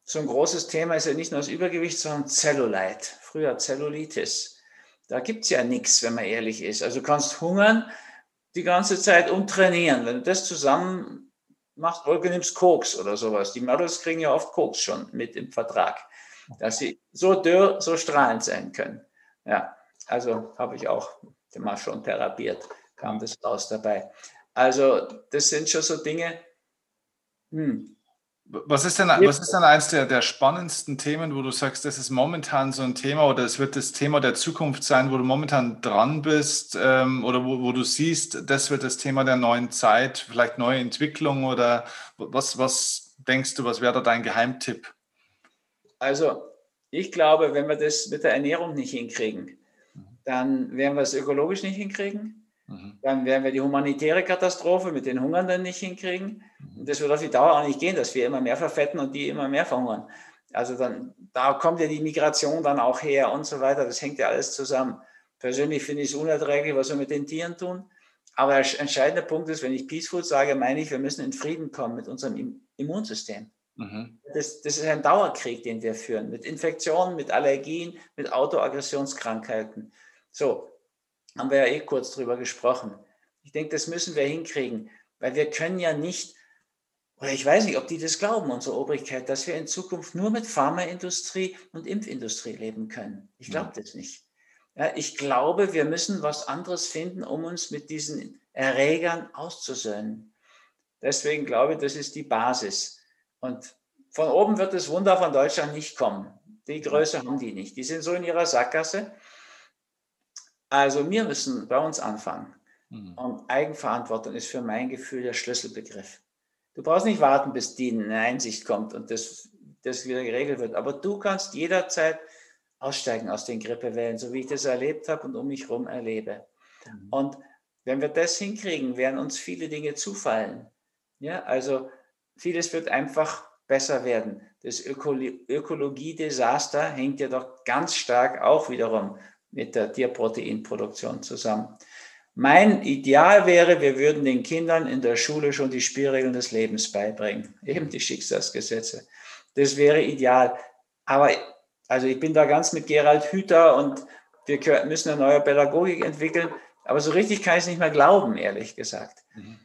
so ein großes Thema ist ja nicht nur das Übergewicht, sondern Zellulite, früher Zellulitis. Da gibt es ja nichts, wenn man ehrlich ist. Also du kannst hungern die ganze Zeit und trainieren. Wenn du das zusammen machst, oder du nimmst Koks oder sowas. Die Models kriegen ja oft Koks schon mit im Vertrag, dass sie so dürr, so strahlend sein können. Ja, also habe ich auch mal schon therapiert, kam das raus dabei. Also das sind schon so Dinge, hm, was ist denn, was ist denn eines der, der spannendsten Themen, wo du sagst, das ist momentan so ein Thema oder es wird das Thema der Zukunft sein, wo du momentan dran bist ähm, oder wo, wo du siehst, das wird das Thema der neuen Zeit, vielleicht neue Entwicklung oder was, was denkst du, was wäre da dein Geheimtipp? Also ich glaube, wenn wir das mit der Ernährung nicht hinkriegen, dann werden wir es ökologisch nicht hinkriegen. Mhm. Dann werden wir die humanitäre Katastrophe mit den Hungernden nicht hinkriegen. Und das wird auf die Dauer auch nicht gehen, dass wir immer mehr verfetten und die immer mehr verhungern. Also dann, da kommt ja die Migration dann auch her und so weiter. Das hängt ja alles zusammen. Persönlich finde ich es unerträglich, was wir mit den Tieren tun. Aber der entscheidende Punkt ist, wenn ich Peaceful sage, meine ich, wir müssen in Frieden kommen mit unserem Immunsystem. Mhm. Das, das, ist ein Dauerkrieg, den wir führen, mit Infektionen, mit Allergien, mit Autoaggressionskrankheiten. So, haben wir ja eh kurz drüber gesprochen. Ich denke, das müssen wir hinkriegen, weil wir können ja nicht, oder ich weiß nicht, ob die das glauben, unsere Obrigkeit, dass wir in Zukunft nur mit Pharmaindustrie und Impfindustrie leben können. Ich glaube das nicht. Ja, ich glaube, wir müssen was anderes finden, um uns mit diesen Erregern auszusöhnen. Deswegen glaube ich, das ist die Basis. Und von oben wird das Wunder von Deutschland nicht kommen. Die Größe haben die nicht. Die sind so in ihrer Sackgasse. Also wir müssen bei uns anfangen. Mhm. Und Eigenverantwortung ist für mein Gefühl der Schlüsselbegriff. Du brauchst nicht warten, bis die eine Einsicht kommt und das, das wieder geregelt wird. Aber du kannst jederzeit aussteigen aus den Grippewellen, so wie ich das erlebt habe und um mich herum erlebe. Mhm. Und wenn wir das hinkriegen, werden uns viele Dinge zufallen. Ja, also vieles wird einfach besser werden. Das Ökologie-Desaster hängt ja doch ganz stark auch wiederum mit der Tierproteinproduktion zusammen. Mein Ideal wäre, wir würden den Kindern in der Schule schon die Spielregeln des Lebens beibringen, eben die Schicksalsgesetze. Das wäre ideal. Aber also ich bin da ganz mit Gerald Hüther und wir müssen eine neue Pädagogik entwickeln. Aber so richtig kann ich es nicht mehr glauben, ehrlich gesagt. Mhm.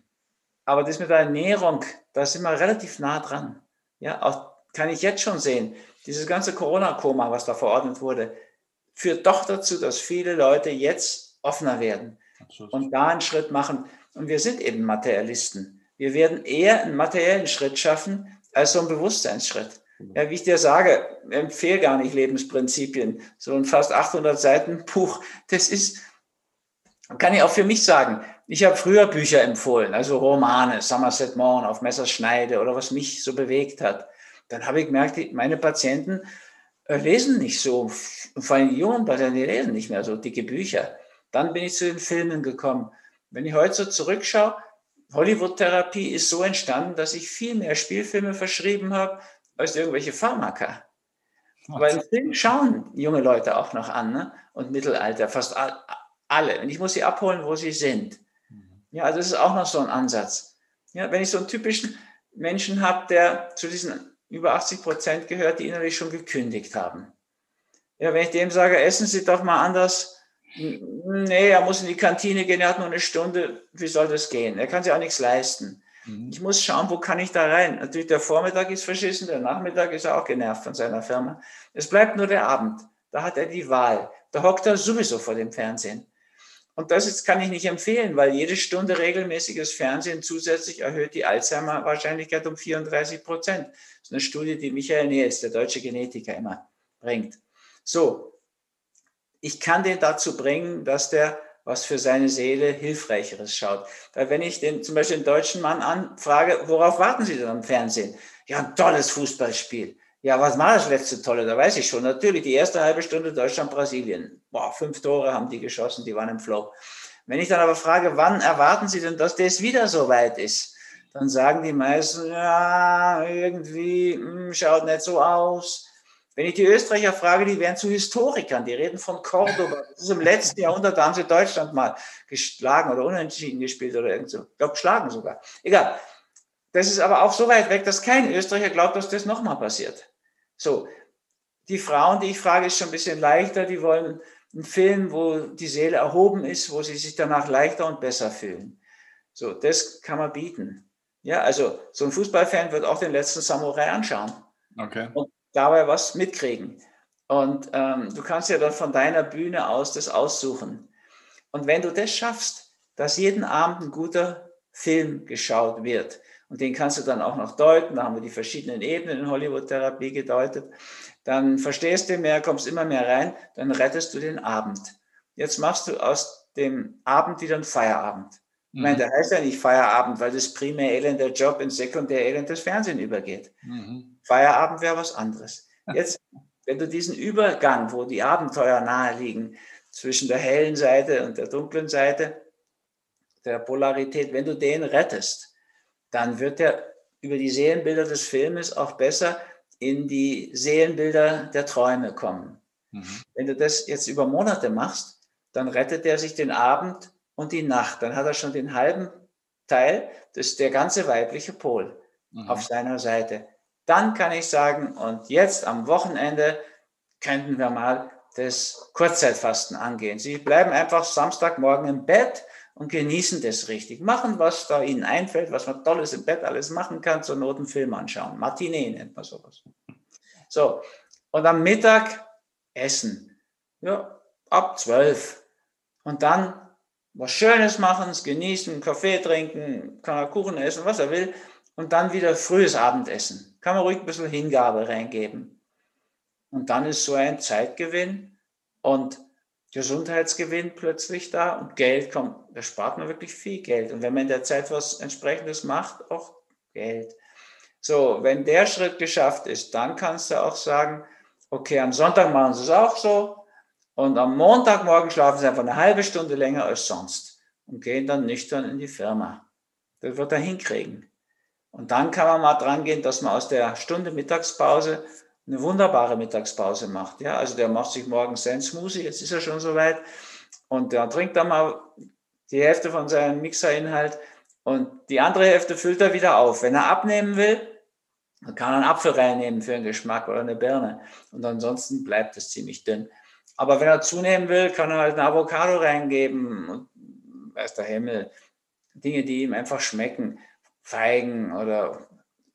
Aber das mit der Ernährung, da sind wir relativ nah dran. Ja, auch kann ich jetzt schon sehen, dieses ganze Corona-Koma, was da verordnet wurde, führt doch dazu, dass viele Leute jetzt offener werden Absolut. und da einen Schritt machen. Und wir sind eben Materialisten. Wir werden eher einen materiellen Schritt schaffen als so einen Bewusstseinsschritt. Ja, wie ich dir sage, empfehle gar nicht Lebensprinzipien. So ein fast 800 Seiten Buch, das ist, kann ich auch für mich sagen. Ich habe früher Bücher empfohlen, also Romane, Somerset Maugham auf Messerschneide oder was mich so bewegt hat. Dann habe ich gemerkt, meine Patienten lesen nicht so, vor allem die jungen Patienten, die lesen nicht mehr so dicke Bücher. Dann bin ich zu den Filmen gekommen. Wenn ich heute so zurückschaue, Hollywood-Therapie ist so entstanden, dass ich viel mehr Spielfilme verschrieben habe als irgendwelche Pharmaka. Aber im Film schauen junge Leute auch noch an ne? und Mittelalter, fast alle. Und ich muss sie abholen, wo sie sind. Mhm. Ja, also das ist auch noch so ein Ansatz. Ja, wenn ich so einen typischen Menschen habe, der zu diesen über 80 Prozent gehört, die innerlich schon gekündigt haben. Ja, wenn ich dem sage, essen Sie doch mal anders, nee, er muss in die Kantine gehen, er hat nur eine Stunde, wie soll das gehen? Er kann sich auch nichts leisten. Mhm. Ich muss schauen, wo kann ich da rein? Natürlich, der Vormittag ist verschissen, der Nachmittag ist er auch genervt von seiner Firma. Es bleibt nur der Abend. Da hat er die Wahl. Da hockt er sowieso vor dem Fernsehen. Und das ist, kann ich nicht empfehlen, weil jede Stunde regelmäßiges Fernsehen zusätzlich erhöht die Alzheimer-Wahrscheinlichkeit um 34 Prozent. Das ist eine Studie, die Michael Nils, der deutsche Genetiker, immer bringt. So, ich kann den dazu bringen, dass der was für seine Seele Hilfreicheres schaut. Weil wenn ich den, zum Beispiel den deutschen Mann anfrage, worauf warten Sie denn am Fernsehen? Ja, ein tolles Fußballspiel. Ja, was war das letzte Tolle? Da weiß ich schon. Natürlich, die erste halbe Stunde Deutschland-Brasilien. Boah, fünf Tore haben die geschossen, die waren im Flow. Wenn ich dann aber frage, wann erwarten Sie denn, dass das wieder so weit ist? Dann sagen die meisten, ja, irgendwie, mh, hm, schaut nicht so aus. Wenn ich die Österreicher frage, die wären zu Historikern, die reden von Cordoba. Das ist im letzten Jahrhundert, da haben sie Deutschland mal geschlagen oder unentschieden gespielt oder irgend so. Ich glaube, geschlagen sogar. Egal. Das ist aber auch so weit weg, dass kein Österreicher glaubt, dass das nochmal passiert. So. Die Frauen, die ich frage, ist schon ein bisschen leichter. Die wollen einen Film, wo die Seele erhoben ist, wo sie sich danach leichter und besser fühlen. So, das kann man bieten. Ja, also so ein Fußballfan wird auch den letzten Samurai anschauen. Okay. Und dabei was mitkriegen. Und ähm, du kannst ja dann von deiner Bühne aus das aussuchen. Und wenn du das schaffst, dass jeden Abend ein guter Film geschaut wird, und den kannst du dann auch noch deuten, da haben wir die verschiedenen Ebenen in Hollywood-Therapie gedeutet, dann verstehst du mehr, kommst immer mehr rein, dann rettest du den Abend. Jetzt machst du aus dem Abend wieder einen Feierabend. Ich meine, mhm. der heißt ja nicht Feierabend, weil das primär Elend der Job in sekundär Elend des Fernsehen übergeht. Mhm. Feierabend wäre was anderes. Jetzt, wenn du diesen Übergang, wo die Abenteuer nahe liegen, zwischen der hellen Seite und der dunklen Seite, der Polarität, wenn du den rettest, dann wird er über die Seelenbilder des Filmes auch besser in die Seelenbilder der Träume kommen. Mhm. Wenn du das jetzt über Monate machst, dann rettet er sich den Abend und die Nacht. Dann hat er schon den halben Teil, das ist der ganze weibliche Pol mhm. auf seiner Seite. Dann kann ich sagen, und jetzt am Wochenende könnten wir mal das Kurzzeitfasten angehen. Sie bleiben einfach Samstagmorgen im Bett und genießen das richtig. Machen, was da Ihnen einfällt, was man Tolles im Bett alles machen kann, zur Not einen Film anschauen. Matinee nennt man sowas. So, und am Mittag essen. Ja, ab zwölf. Und dann was Schönes machen, genießen, Kaffee trinken, kann er Kuchen essen, was er will. Und dann wieder frühes Abendessen. Kann man ruhig ein bisschen Hingabe reingeben. Und dann ist so ein Zeitgewinn und Gesundheitsgewinn plötzlich da und Geld kommt. Da spart man wirklich viel Geld. Und wenn man in der Zeit was entsprechendes macht, auch Geld. So, wenn der Schritt geschafft ist, dann kannst du auch sagen, okay, am Sonntag machen sie es auch so und am Montagmorgen schlafen sie einfach eine halbe Stunde länger als sonst und gehen dann nüchtern in die Firma. Das wird er hinkriegen. Und dann kann man mal dran gehen, dass man aus der Stunde Mittagspause eine wunderbare Mittagspause macht. Ja, also der macht sich morgens sein Smoothie, jetzt ist er schon soweit und der trinkt dann mal die Hälfte von seinem Mixerinhalt und die andere Hälfte füllt er wieder auf. Wenn er abnehmen will, dann kann er einen Apfel reinnehmen für den Geschmack oder eine Birne und ansonsten bleibt es ziemlich dünn. Aber wenn er zunehmen will, kann er halt eine Avocado reingeben und weiß der Himmel, Dinge, die ihm einfach schmecken, Feigen oder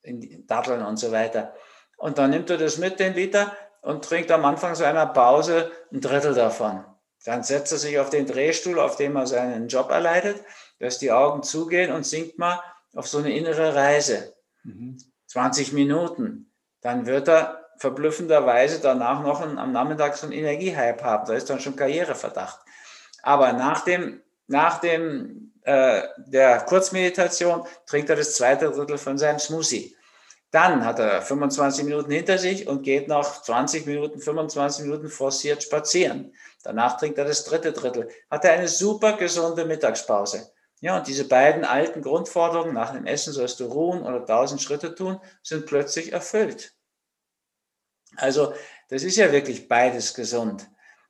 Datteln und so weiter. Und dann nimmt er das mit, den Liter, und trinkt am Anfang seiner Pause ein Drittel davon. Dann setzt er sich auf den Drehstuhl, auf dem er seinen Job erleidet, lässt die Augen zugehen und sinkt mal auf so eine innere Reise. Mhm. 20 Minuten. Dann wird er verblüffenderweise danach noch einen, am Nachmittag so einen Energiehype haben. Da ist dann schon Karriereverdacht. Aber nach dem, nach dem äh, der Kurzmeditation trinkt er das zweite Drittel von seinem Smoothie. Dann hat er 25 Minuten hinter sich und geht noch 20 Minuten, 25 Minuten forciert spazieren. Danach trinkt er das dritte Drittel. Hat er eine super gesunde Mittagspause. Ja, und diese beiden alten Grundforderungen, nach dem Essen sollst du ruhen oder 1000 Schritte tun, sind plötzlich erfüllt. Also das ist ja wirklich beides gesund.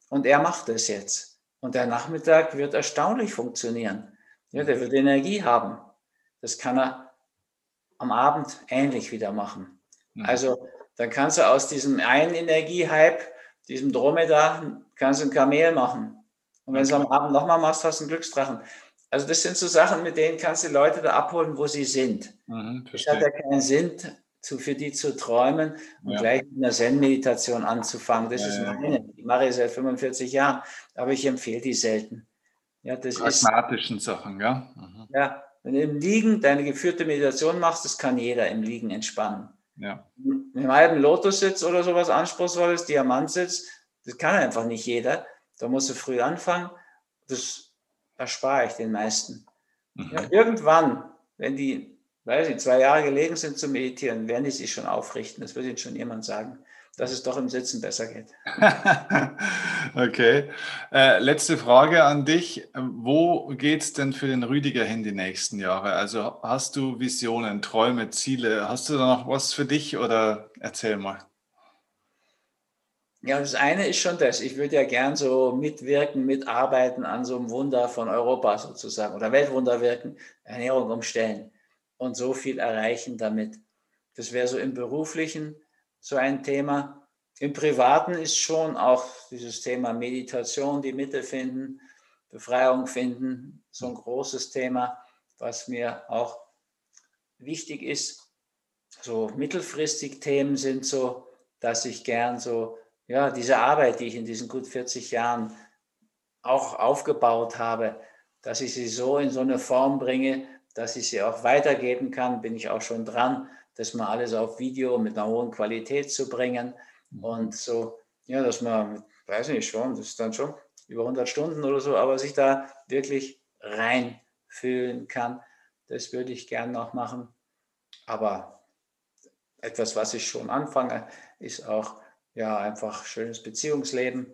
Und er macht es jetzt. Und der Nachmittag wird erstaunlich funktionieren. Ja, der wird Energie haben. Das kann er am Abend ähnlich wieder machen. Mhm. Also dann kannst du aus diesem einen Energiehype, diesem Dromedar, kannst du ein Kamel machen. Und wenn du es am Abend nochmal machst, hast du einen Glücksdrachen. Also das sind so Sachen, mit denen kannst du die Leute da abholen, wo sie sind. Mhm, es hat ja keinen Sinn, zu, für die zu träumen und ja. gleich mit einer Zen-Meditation anzufangen. Das ja, ist meine. Die mache ich seit 45 Jahren, aber ich empfehle die selten. Ja, das Pragmatischen ist, Sachen, ja. Mhm. Ja, wenn du im Liegen deine geführte Meditation machst, das kann jeder im Liegen entspannen. Ja. Im halben Lotus-Sitz oder sowas Anspruchsvolles, Diamantsitz, das kann einfach nicht jeder. Da musst du früh anfangen. Das erspare ich den meisten. Mhm. Ja, irgendwann, wenn die weiß ich, zwei Jahre gelegen sind zu meditieren, werden die sich schon aufrichten. Das wird ihnen schon jemand sagen, dass es doch im Sitzen besser geht. [laughs] okay. Äh, letzte Frage an dich. Wo geht es denn für den Rüdiger hin die nächsten Jahre? Also hast du Visionen, Träume, Ziele? Hast du da noch was für dich oder erzähl mal? Ja, das eine ist schon das. Ich würde ja gern so mitwirken, mitarbeiten an so einem Wunder von Europa sozusagen oder Weltwunder wirken, Ernährung umstellen und so viel erreichen damit. Das wäre so im beruflichen so ein Thema. Im privaten ist schon auch dieses Thema Meditation, die Mitte finden, Befreiung finden, so ein großes Thema, was mir auch wichtig ist. So mittelfristig Themen sind so, dass ich gern so, ja, diese Arbeit, die ich in diesen gut 40 Jahren auch aufgebaut habe, dass ich sie so in so eine Form bringe, dass ich sie auch weitergeben kann, bin ich auch schon dran, das mal alles auf Video mit einer hohen Qualität zu bringen. Mhm. Und so, ja, dass man, weiß nicht schon, das ist dann schon über 100 Stunden oder so, aber sich da wirklich reinfühlen kann, das würde ich gern noch machen. Aber etwas, was ich schon anfange, ist auch ja einfach schönes Beziehungsleben.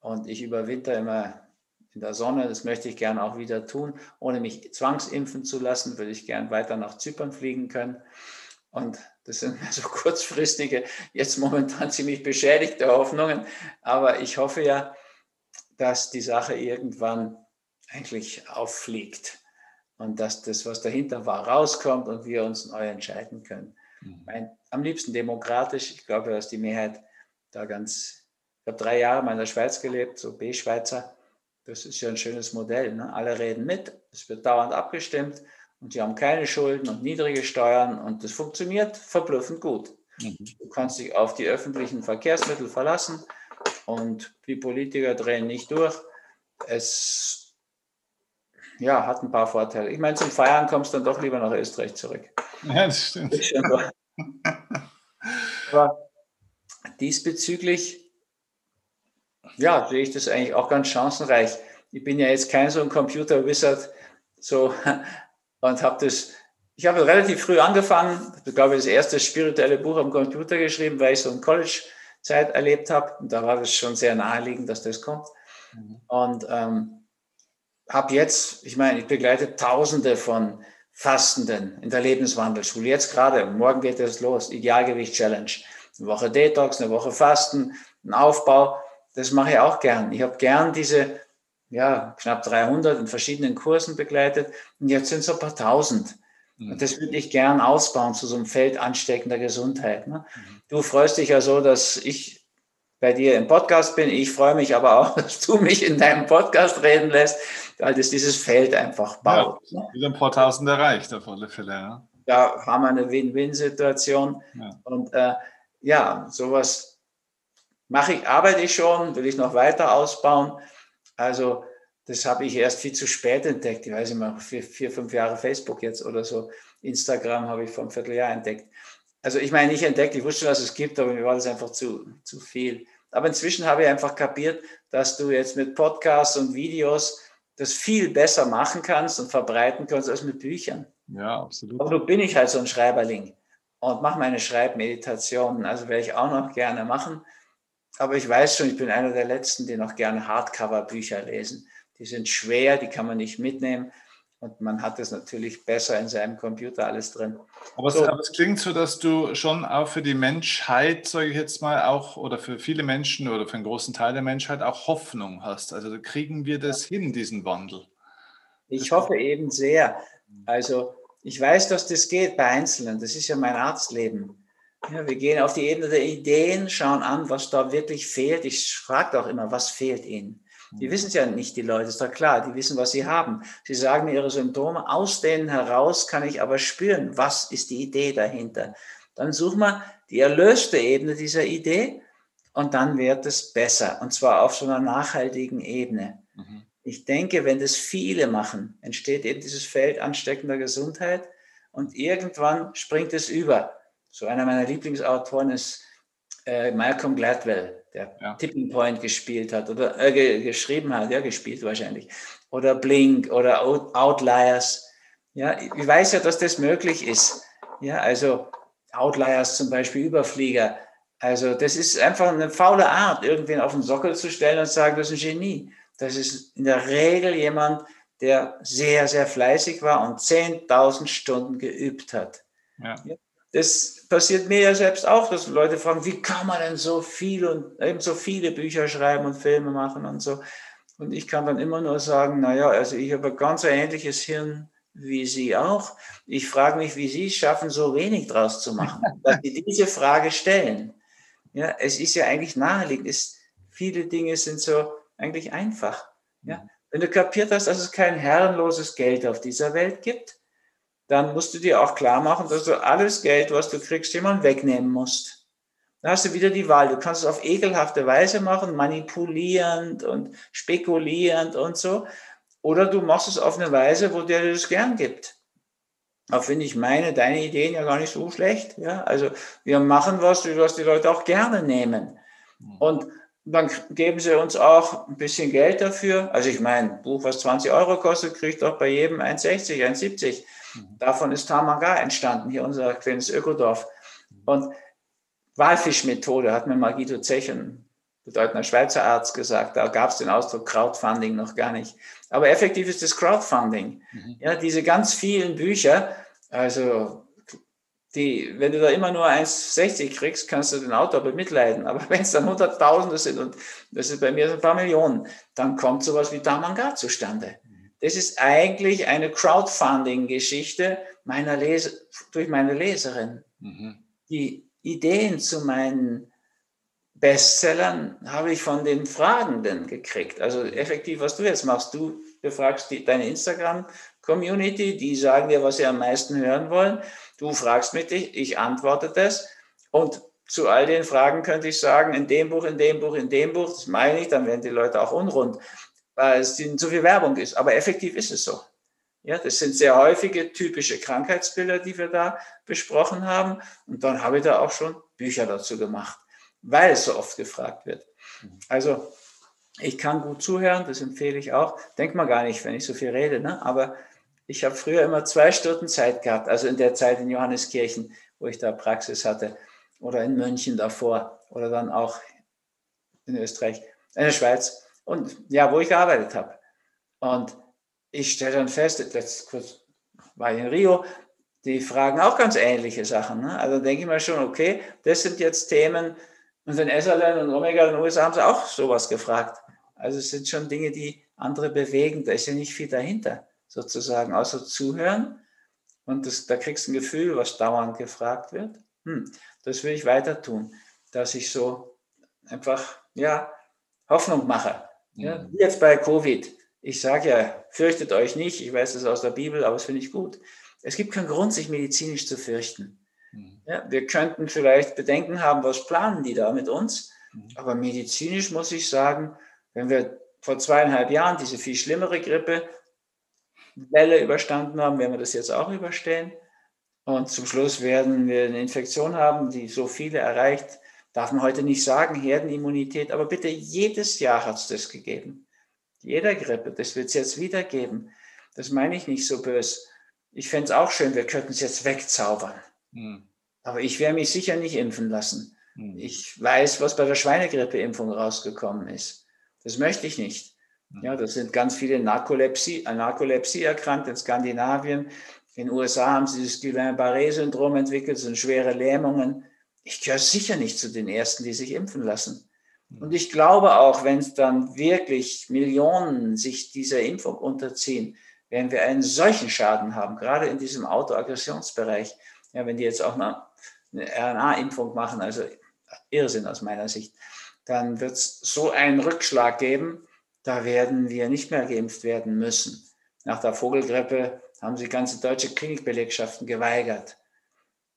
Und ich überwinter immer in der Sonne. Das möchte ich gerne auch wieder tun. Ohne mich zwangsimpfen zu lassen, würde ich gerne weiter nach Zypern fliegen können. Und das sind so kurzfristige, jetzt momentan ziemlich beschädigte Hoffnungen. Aber ich hoffe ja, dass die Sache irgendwann eigentlich auffliegt und dass das, was dahinter war, rauskommt und wir uns neu entscheiden können. Mhm. Mein, am liebsten demokratisch. Ich glaube, dass die Mehrheit da ganz. Ich habe drei Jahre mal in der Schweiz gelebt, so B-Schweizer. Das ist ja ein schönes Modell. Ne? Alle reden mit, es wird dauernd abgestimmt und sie haben keine Schulden und niedrige Steuern und das funktioniert verblüffend gut. Mhm. Du kannst dich auf die öffentlichen Verkehrsmittel verlassen und die Politiker drehen nicht durch. Es ja, hat ein paar Vorteile. Ich meine, zum Feiern kommst du dann doch lieber nach Österreich zurück. [laughs] Ja, das stimmt. Aber diesbezüglich, ja, sehe ich das eigentlich auch ganz chancenreich. Ich bin ja jetzt kein so ein Computer-Wizard so, und habe das, ich habe relativ früh angefangen, ich glaube, das erste spirituelle Buch am Computer geschrieben, weil ich so ein College-Zeit erlebt habe. Und da war das schon sehr naheliegend, dass das kommt. Mhm. Und ähm, habe jetzt, ich meine, ich begleite Tausende von Fastenden in der Lebenswandelschule. Jetzt gerade, morgen geht es los, Idealgewicht-Challenge. Eine Woche Detox, eine Woche Fasten, ein Aufbau. Das mache ich auch gern. Ich habe gern diese, ja, knapp 300 in verschiedenen Kursen begleitet. Und jetzt sind es ein paar tausend. Mhm. Und das würde ich gern ausbauen zu so einem Feld ansteckender Gesundheit. Ne? Mhm. Du freust dich ja so, dass ich bei dir im Podcast bin. Ich freue mich aber auch, [laughs] dass du mich in deinem Podcast reden lässt, weil das dieses Feld einfach baut. Ja, ne? wieder ein paar Tausend erreicht auf alle Fälle. Ja. Da haben wir eine Win-Win-Situation. Ja. Und äh, ja, sowas mache ich, arbeite ich schon, will ich noch weiter ausbauen. Also das habe ich erst viel zu spät entdeckt. Ich weiß nicht mehr, vier, vier, fünf Jahre Facebook jetzt oder so. Instagram habe ich vor einem Vierteljahr entdeckt. Also ich meine, nicht entdeckt, ich wusste schon, dass es gibt, aber mir war das einfach zu, zu viel. Aber inzwischen habe ich einfach kapiert, dass du jetzt mit Podcasts und Videos das viel besser machen kannst und verbreiten kannst als mit Büchern. Ja, absolut. Aber du bin ich halt so ein Schreiberling und mache meine Schreibmeditationen. Also werde ich auch noch gerne machen. Aber ich weiß schon, ich bin einer der Letzten, die noch gerne Hardcover-Bücher lesen. Die sind schwer, die kann man nicht mitnehmen. Und man hat es natürlich besser in seinem Computer alles drin. Aber, so. es, aber, es, klingt so, dass du schon auch für die Menschheit, sage ich jetzt mal, auch oder für viele Menschen oder für einen großen Teil der Menschheit auch Hoffnung hast. Also kriegen wir das ja. hin, diesen Wandel? Ich hoffe eben sehr. Also ich weiß, dass das geht bei Einzelnen. Das ist ja mein Arztleben. Ja, wir gehen auf die Ebene der Ideen, schauen an, was da wirklich fehlt. Ich frage auch immer, was fehlt ihnen? Die wissen es ja nicht, die Leute, ist doch klar. Die wissen, was sie haben. Sie sagen mir ihre Symptome. Aus denen heraus kann ich aber spüren, was ist die Idee dahinter. Dann suchen wir die erlöste Ebene dieser Idee und dann wird es besser. Und zwar auf so einer nachhaltigen Ebene. Mhm. Ich denke, wenn das viele machen, entsteht eben dieses Feld ansteckender Gesundheit und irgendwann springt es über. So einer meiner Lieblingsautoren ist äh, Malcolm Gladwell der ja. Tipping Point gespielt hat oder äh, ge geschrieben hat, ja, gespielt wahrscheinlich. Oder Blink oder Outliers. Ja, ich weiß ja, dass das möglich ist. Ja, also Outliers zum Beispiel, Überflieger. Also das ist einfach eine faule Art, irgendwen auf den Sockel zu stellen und zu sagen, das ist ein Genie. Das ist in der Regel jemand, der sehr, sehr fleißig war und 10.000 Stunden geübt hat. Ja. Das passiert mir ja selbst auch, dass Leute fragen, wie kann man denn so viel und eben so viele Bücher schreiben und Filme machen und so. Und ich kann dann immer nur sagen, naja, also ich habe ein ganz ähnliches Hirn wie Sie auch. Ich frage mich, wie Sie es schaffen, so wenig draus zu machen, [laughs] dass Sie diese Frage stellen. Ja, es ist ja eigentlich naheliegend. Es, viele Dinge sind so eigentlich einfach. Ja? Wenn du kapiert hast, dass es kein herrenloses Geld auf dieser Welt gibt, dann musst du dir auch klar machen, dass du alles Geld, was du kriegst, jemand wegnehmen musst. Dann hast du wieder die Wahl. Du kannst es auf ekelhafte Weise machen, manipulierend und spekulierend und so. Oder du machst es auf eine Weise, wo der dir das gern gibt. Auch finde ich meine, deine Ideen ja gar nicht so schlecht. Ja? Also wir machen was, was die Leute auch gerne nehmen. Und dann geben sie uns auch ein bisschen Geld dafür. Also ich meine, ein Buch, was 20 Euro kostet, kriegt doch bei jedem 1,60, 1,70. Mhm. Davon ist Tamaga entstanden, hier unser kleines Ökodorf. Und Walfischmethode hat mir mal Guido Zech, ein bedeutender Schweizer Arzt, gesagt. Da gab es den Ausdruck Crowdfunding noch gar nicht. Aber effektiv ist das Crowdfunding. Mhm. Ja, diese ganz vielen Bücher, also die, wenn du da immer nur 1,60 kriegst, kannst du den Autor bemitleiden. Aber [laughs] wenn es dann Hunderttausende sind und das ist bei mir ein paar Millionen, dann kommt sowas wie Damangat zustande. Das ist eigentlich eine Crowdfunding-Geschichte meiner Leser, durch meine Leserin. Mhm. Die Ideen zu meinen Bestsellern habe ich von den Fragenden gekriegt. Also effektiv, was du jetzt machst, du befragst die, deine Instagram-Community, die sagen dir, was sie am meisten hören wollen. Du fragst mit dich, ich antworte das. Und zu all den Fragen könnte ich sagen, in dem Buch, in dem Buch, in dem Buch, das meine ich, dann werden die Leute auch unrund, weil es zu viel Werbung ist. Aber effektiv ist es so. Ja, das sind sehr häufige typische Krankheitsbilder, die wir da besprochen haben. Und dann habe ich da auch schon Bücher dazu gemacht weil es so oft gefragt wird. Also ich kann gut zuhören, das empfehle ich auch. Denkt man gar nicht, wenn ich so viel rede, ne? aber ich habe früher immer zwei Stunden Zeit gehabt, also in der Zeit in Johanneskirchen, wo ich da Praxis hatte, oder in München davor, oder dann auch in Österreich, in der Schweiz, und ja, wo ich gearbeitet habe. Und ich stelle dann fest, letzt kurz war ich in Rio, die fragen auch ganz ähnliche Sachen. Ne? Also denke ich mir schon, okay, das sind jetzt Themen, und in Esalen und Omega in den USA haben sie auch sowas gefragt. Also es sind schon Dinge, die andere bewegen. Da ist ja nicht viel dahinter, sozusagen, außer zuhören. Und das, da kriegst du ein Gefühl, was dauernd gefragt wird. Hm, das will ich weiter tun, dass ich so einfach, ja, Hoffnung mache. Ja, wie jetzt bei Covid. Ich sage ja, fürchtet euch nicht. Ich weiß das aus der Bibel, aber das finde ich gut. Es gibt keinen Grund, sich medizinisch zu fürchten. Mhm. Ja, wir könnten vielleicht Bedenken haben, was planen die da mit uns. Mhm. Aber medizinisch muss ich sagen, wenn wir vor zweieinhalb Jahren diese viel schlimmere Grippe Welle überstanden haben, werden wir das jetzt auch überstehen. Und zum Schluss werden wir eine Infektion haben, die so viele erreicht, darf man heute nicht sagen, Herdenimmunität, aber bitte jedes Jahr hat es das gegeben. Jeder Grippe, das wird es jetzt wieder geben. Das meine ich nicht so böse. Ich fände es auch schön, wir könnten es jetzt wegzaubern. Hm. Aber ich werde mich sicher nicht impfen lassen. Hm. Ich weiß, was bei der Schweinegrippeimpfung rausgekommen ist. Das möchte ich nicht. Hm. Ja, das sind ganz viele Narkolepsie, an Narkolepsie erkrankt in Skandinavien. In den USA haben sie das Guillain-Barré-Syndrom entwickelt, sind schwere Lähmungen. Ich gehöre sicher nicht zu den Ersten, die sich impfen lassen. Und ich glaube auch, wenn es dann wirklich Millionen sich dieser Impfung unterziehen, werden wir einen solchen Schaden haben, gerade in diesem Autoaggressionsbereich, ja, wenn die jetzt auch eine, eine RNA-Impfung machen, also Irrsinn aus meiner Sicht, dann wird es so einen Rückschlag geben, da werden wir nicht mehr geimpft werden müssen. Nach der Vogelgrippe haben sich ganze deutsche Klinikbelegschaften geweigert,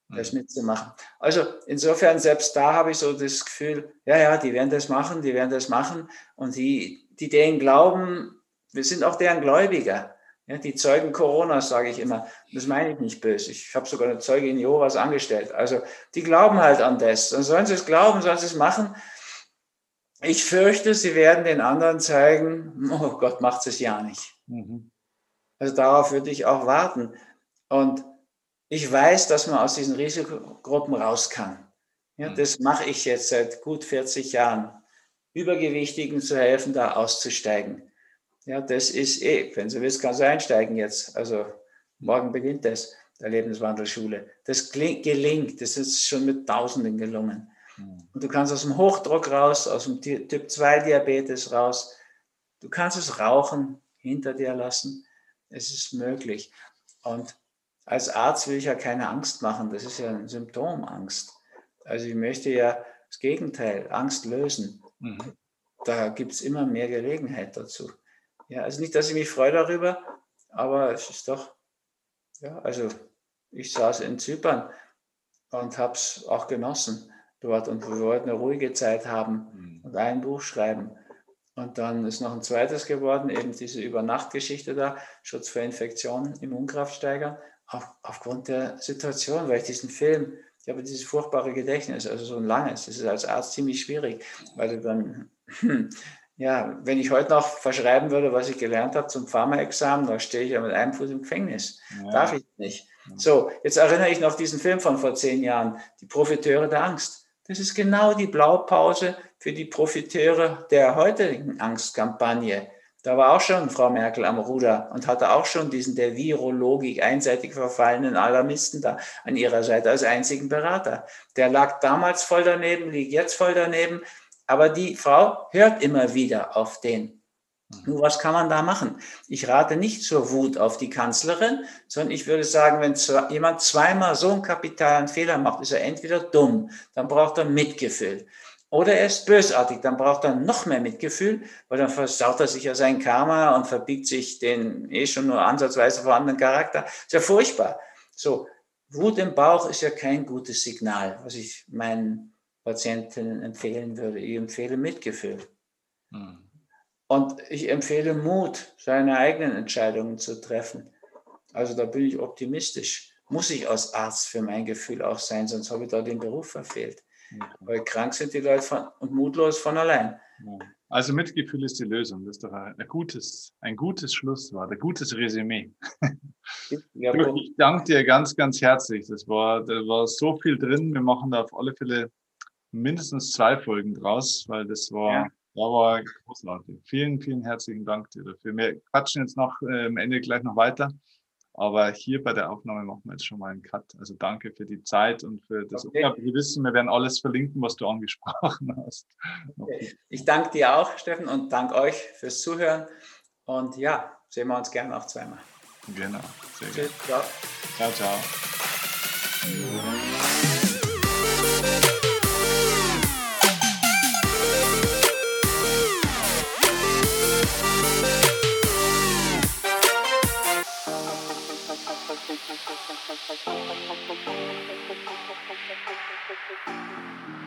das mhm. mitzumachen. Also insofern, selbst da habe ich so das Gefühl, ja, ja, die werden das machen, die werden das machen. Und die, die denen glauben, wir sind auch deren Gläubiger. Ja, die Zeugen Coronas, sage ich immer. Das meine ich nicht böse. Ich habe sogar eine Zeugin Jehovas angestellt. Also die glauben halt an das. Dann sollen sie es glauben, sollen sie es machen. Ich fürchte, sie werden den anderen zeigen, oh Gott macht es ja nicht. Mhm. Also darauf würde ich auch warten. Und ich weiß, dass man aus diesen Risikogruppen raus kann. Ja, mhm. Das mache ich jetzt seit gut 40 Jahren. Übergewichtigen zu helfen, da auszusteigen. Ja, das ist eh, wenn du willst, kannst du einsteigen jetzt. Also morgen beginnt das, der Lebenswandelschule. Das gelingt, das ist schon mit Tausenden gelungen. Hm. Und du kannst aus dem Hochdruck raus, aus dem Typ 2 Diabetes raus. Du kannst es Rauchen hinter dir lassen. Es ist möglich. Und als Arzt will ich ja keine Angst machen. Das ist ja ein Symptom, Angst. Also ich möchte ja das Gegenteil, Angst lösen. Mhm. Da gibt es immer mehr Gelegenheit dazu. Ja, also nicht, dass ich mich freue darüber, aber es ist doch, ja, also ich saß in Zypern und habe es auch genossen dort und wir wollten eine ruhige Zeit haben mhm. und ein Buch schreiben. Und dann ist noch ein zweites geworden, eben diese Übernachtgeschichte da, Schutz vor Infektionen, Immunkraft steigern, auf, aufgrund der Situation, weil ich diesen Film, ich habe dieses furchtbare Gedächtnis, also so ein langes, das ist als Arzt ziemlich schwierig, weil du dann ja, wenn ich heute noch verschreiben würde, was ich gelernt habe zum Pharmaexamen, dann stehe ich ja mit einem Fuß im Gefängnis. Ja. Darf ich nicht. So, jetzt erinnere ich noch diesen Film von vor zehn Jahren, die Profiteure der Angst. Das ist genau die Blaupause für die Profiteure der heutigen Angstkampagne. Da war auch schon Frau Merkel am Ruder und hatte auch schon diesen der Virologik einseitig verfallenen Alarmisten da an ihrer Seite als einzigen Berater. Der lag damals voll daneben, liegt jetzt voll daneben. Aber die Frau hört immer wieder auf den. Nur was kann man da machen? Ich rate nicht zur Wut auf die Kanzlerin, sondern ich würde sagen, wenn jemand zweimal so einen kapitalen Fehler macht, ist er entweder dumm, dann braucht er Mitgefühl. Oder er ist bösartig, dann braucht er noch mehr Mitgefühl, weil dann versaut er sich ja sein Karma und verbiegt sich den eh schon nur ansatzweise vorhandenen Charakter. Ist ja furchtbar. So, Wut im Bauch ist ja kein gutes Signal, was ich meinen Patientinnen empfehlen würde. Ich empfehle Mitgefühl. Hm. Und ich empfehle Mut, seine eigenen Entscheidungen zu treffen. Also da bin ich optimistisch. Muss ich als Arzt für mein Gefühl auch sein, sonst habe ich da den Beruf verfehlt. Weil krank sind die Leute von, und mutlos von allein. Also Mitgefühl ist die Lösung. Das ist doch ein gutes, ein gutes Schlusswort, ein gutes Resümee. Ja, ich danke dir ganz, ganz herzlich. Das war, da war so viel drin. Wir machen da auf alle Fälle mindestens zwei Folgen draus, weil das war, ja. da war großartig. Vielen, vielen herzlichen Dank dir dafür. Wir quatschen jetzt noch äh, am Ende gleich noch weiter. Aber hier bei der Aufnahme machen wir jetzt schon mal einen Cut. Also danke für die Zeit und für das okay. unglaubliche Wissen. Wir werden alles verlinken, was du angesprochen [laughs] hast. Okay. Ich danke dir auch, Steffen, und danke euch fürs Zuhören. Und ja, sehen wir uns gerne auch zweimal. Genau. Sehr Tschüss. Ciao. Ciao, ciao. Thank you.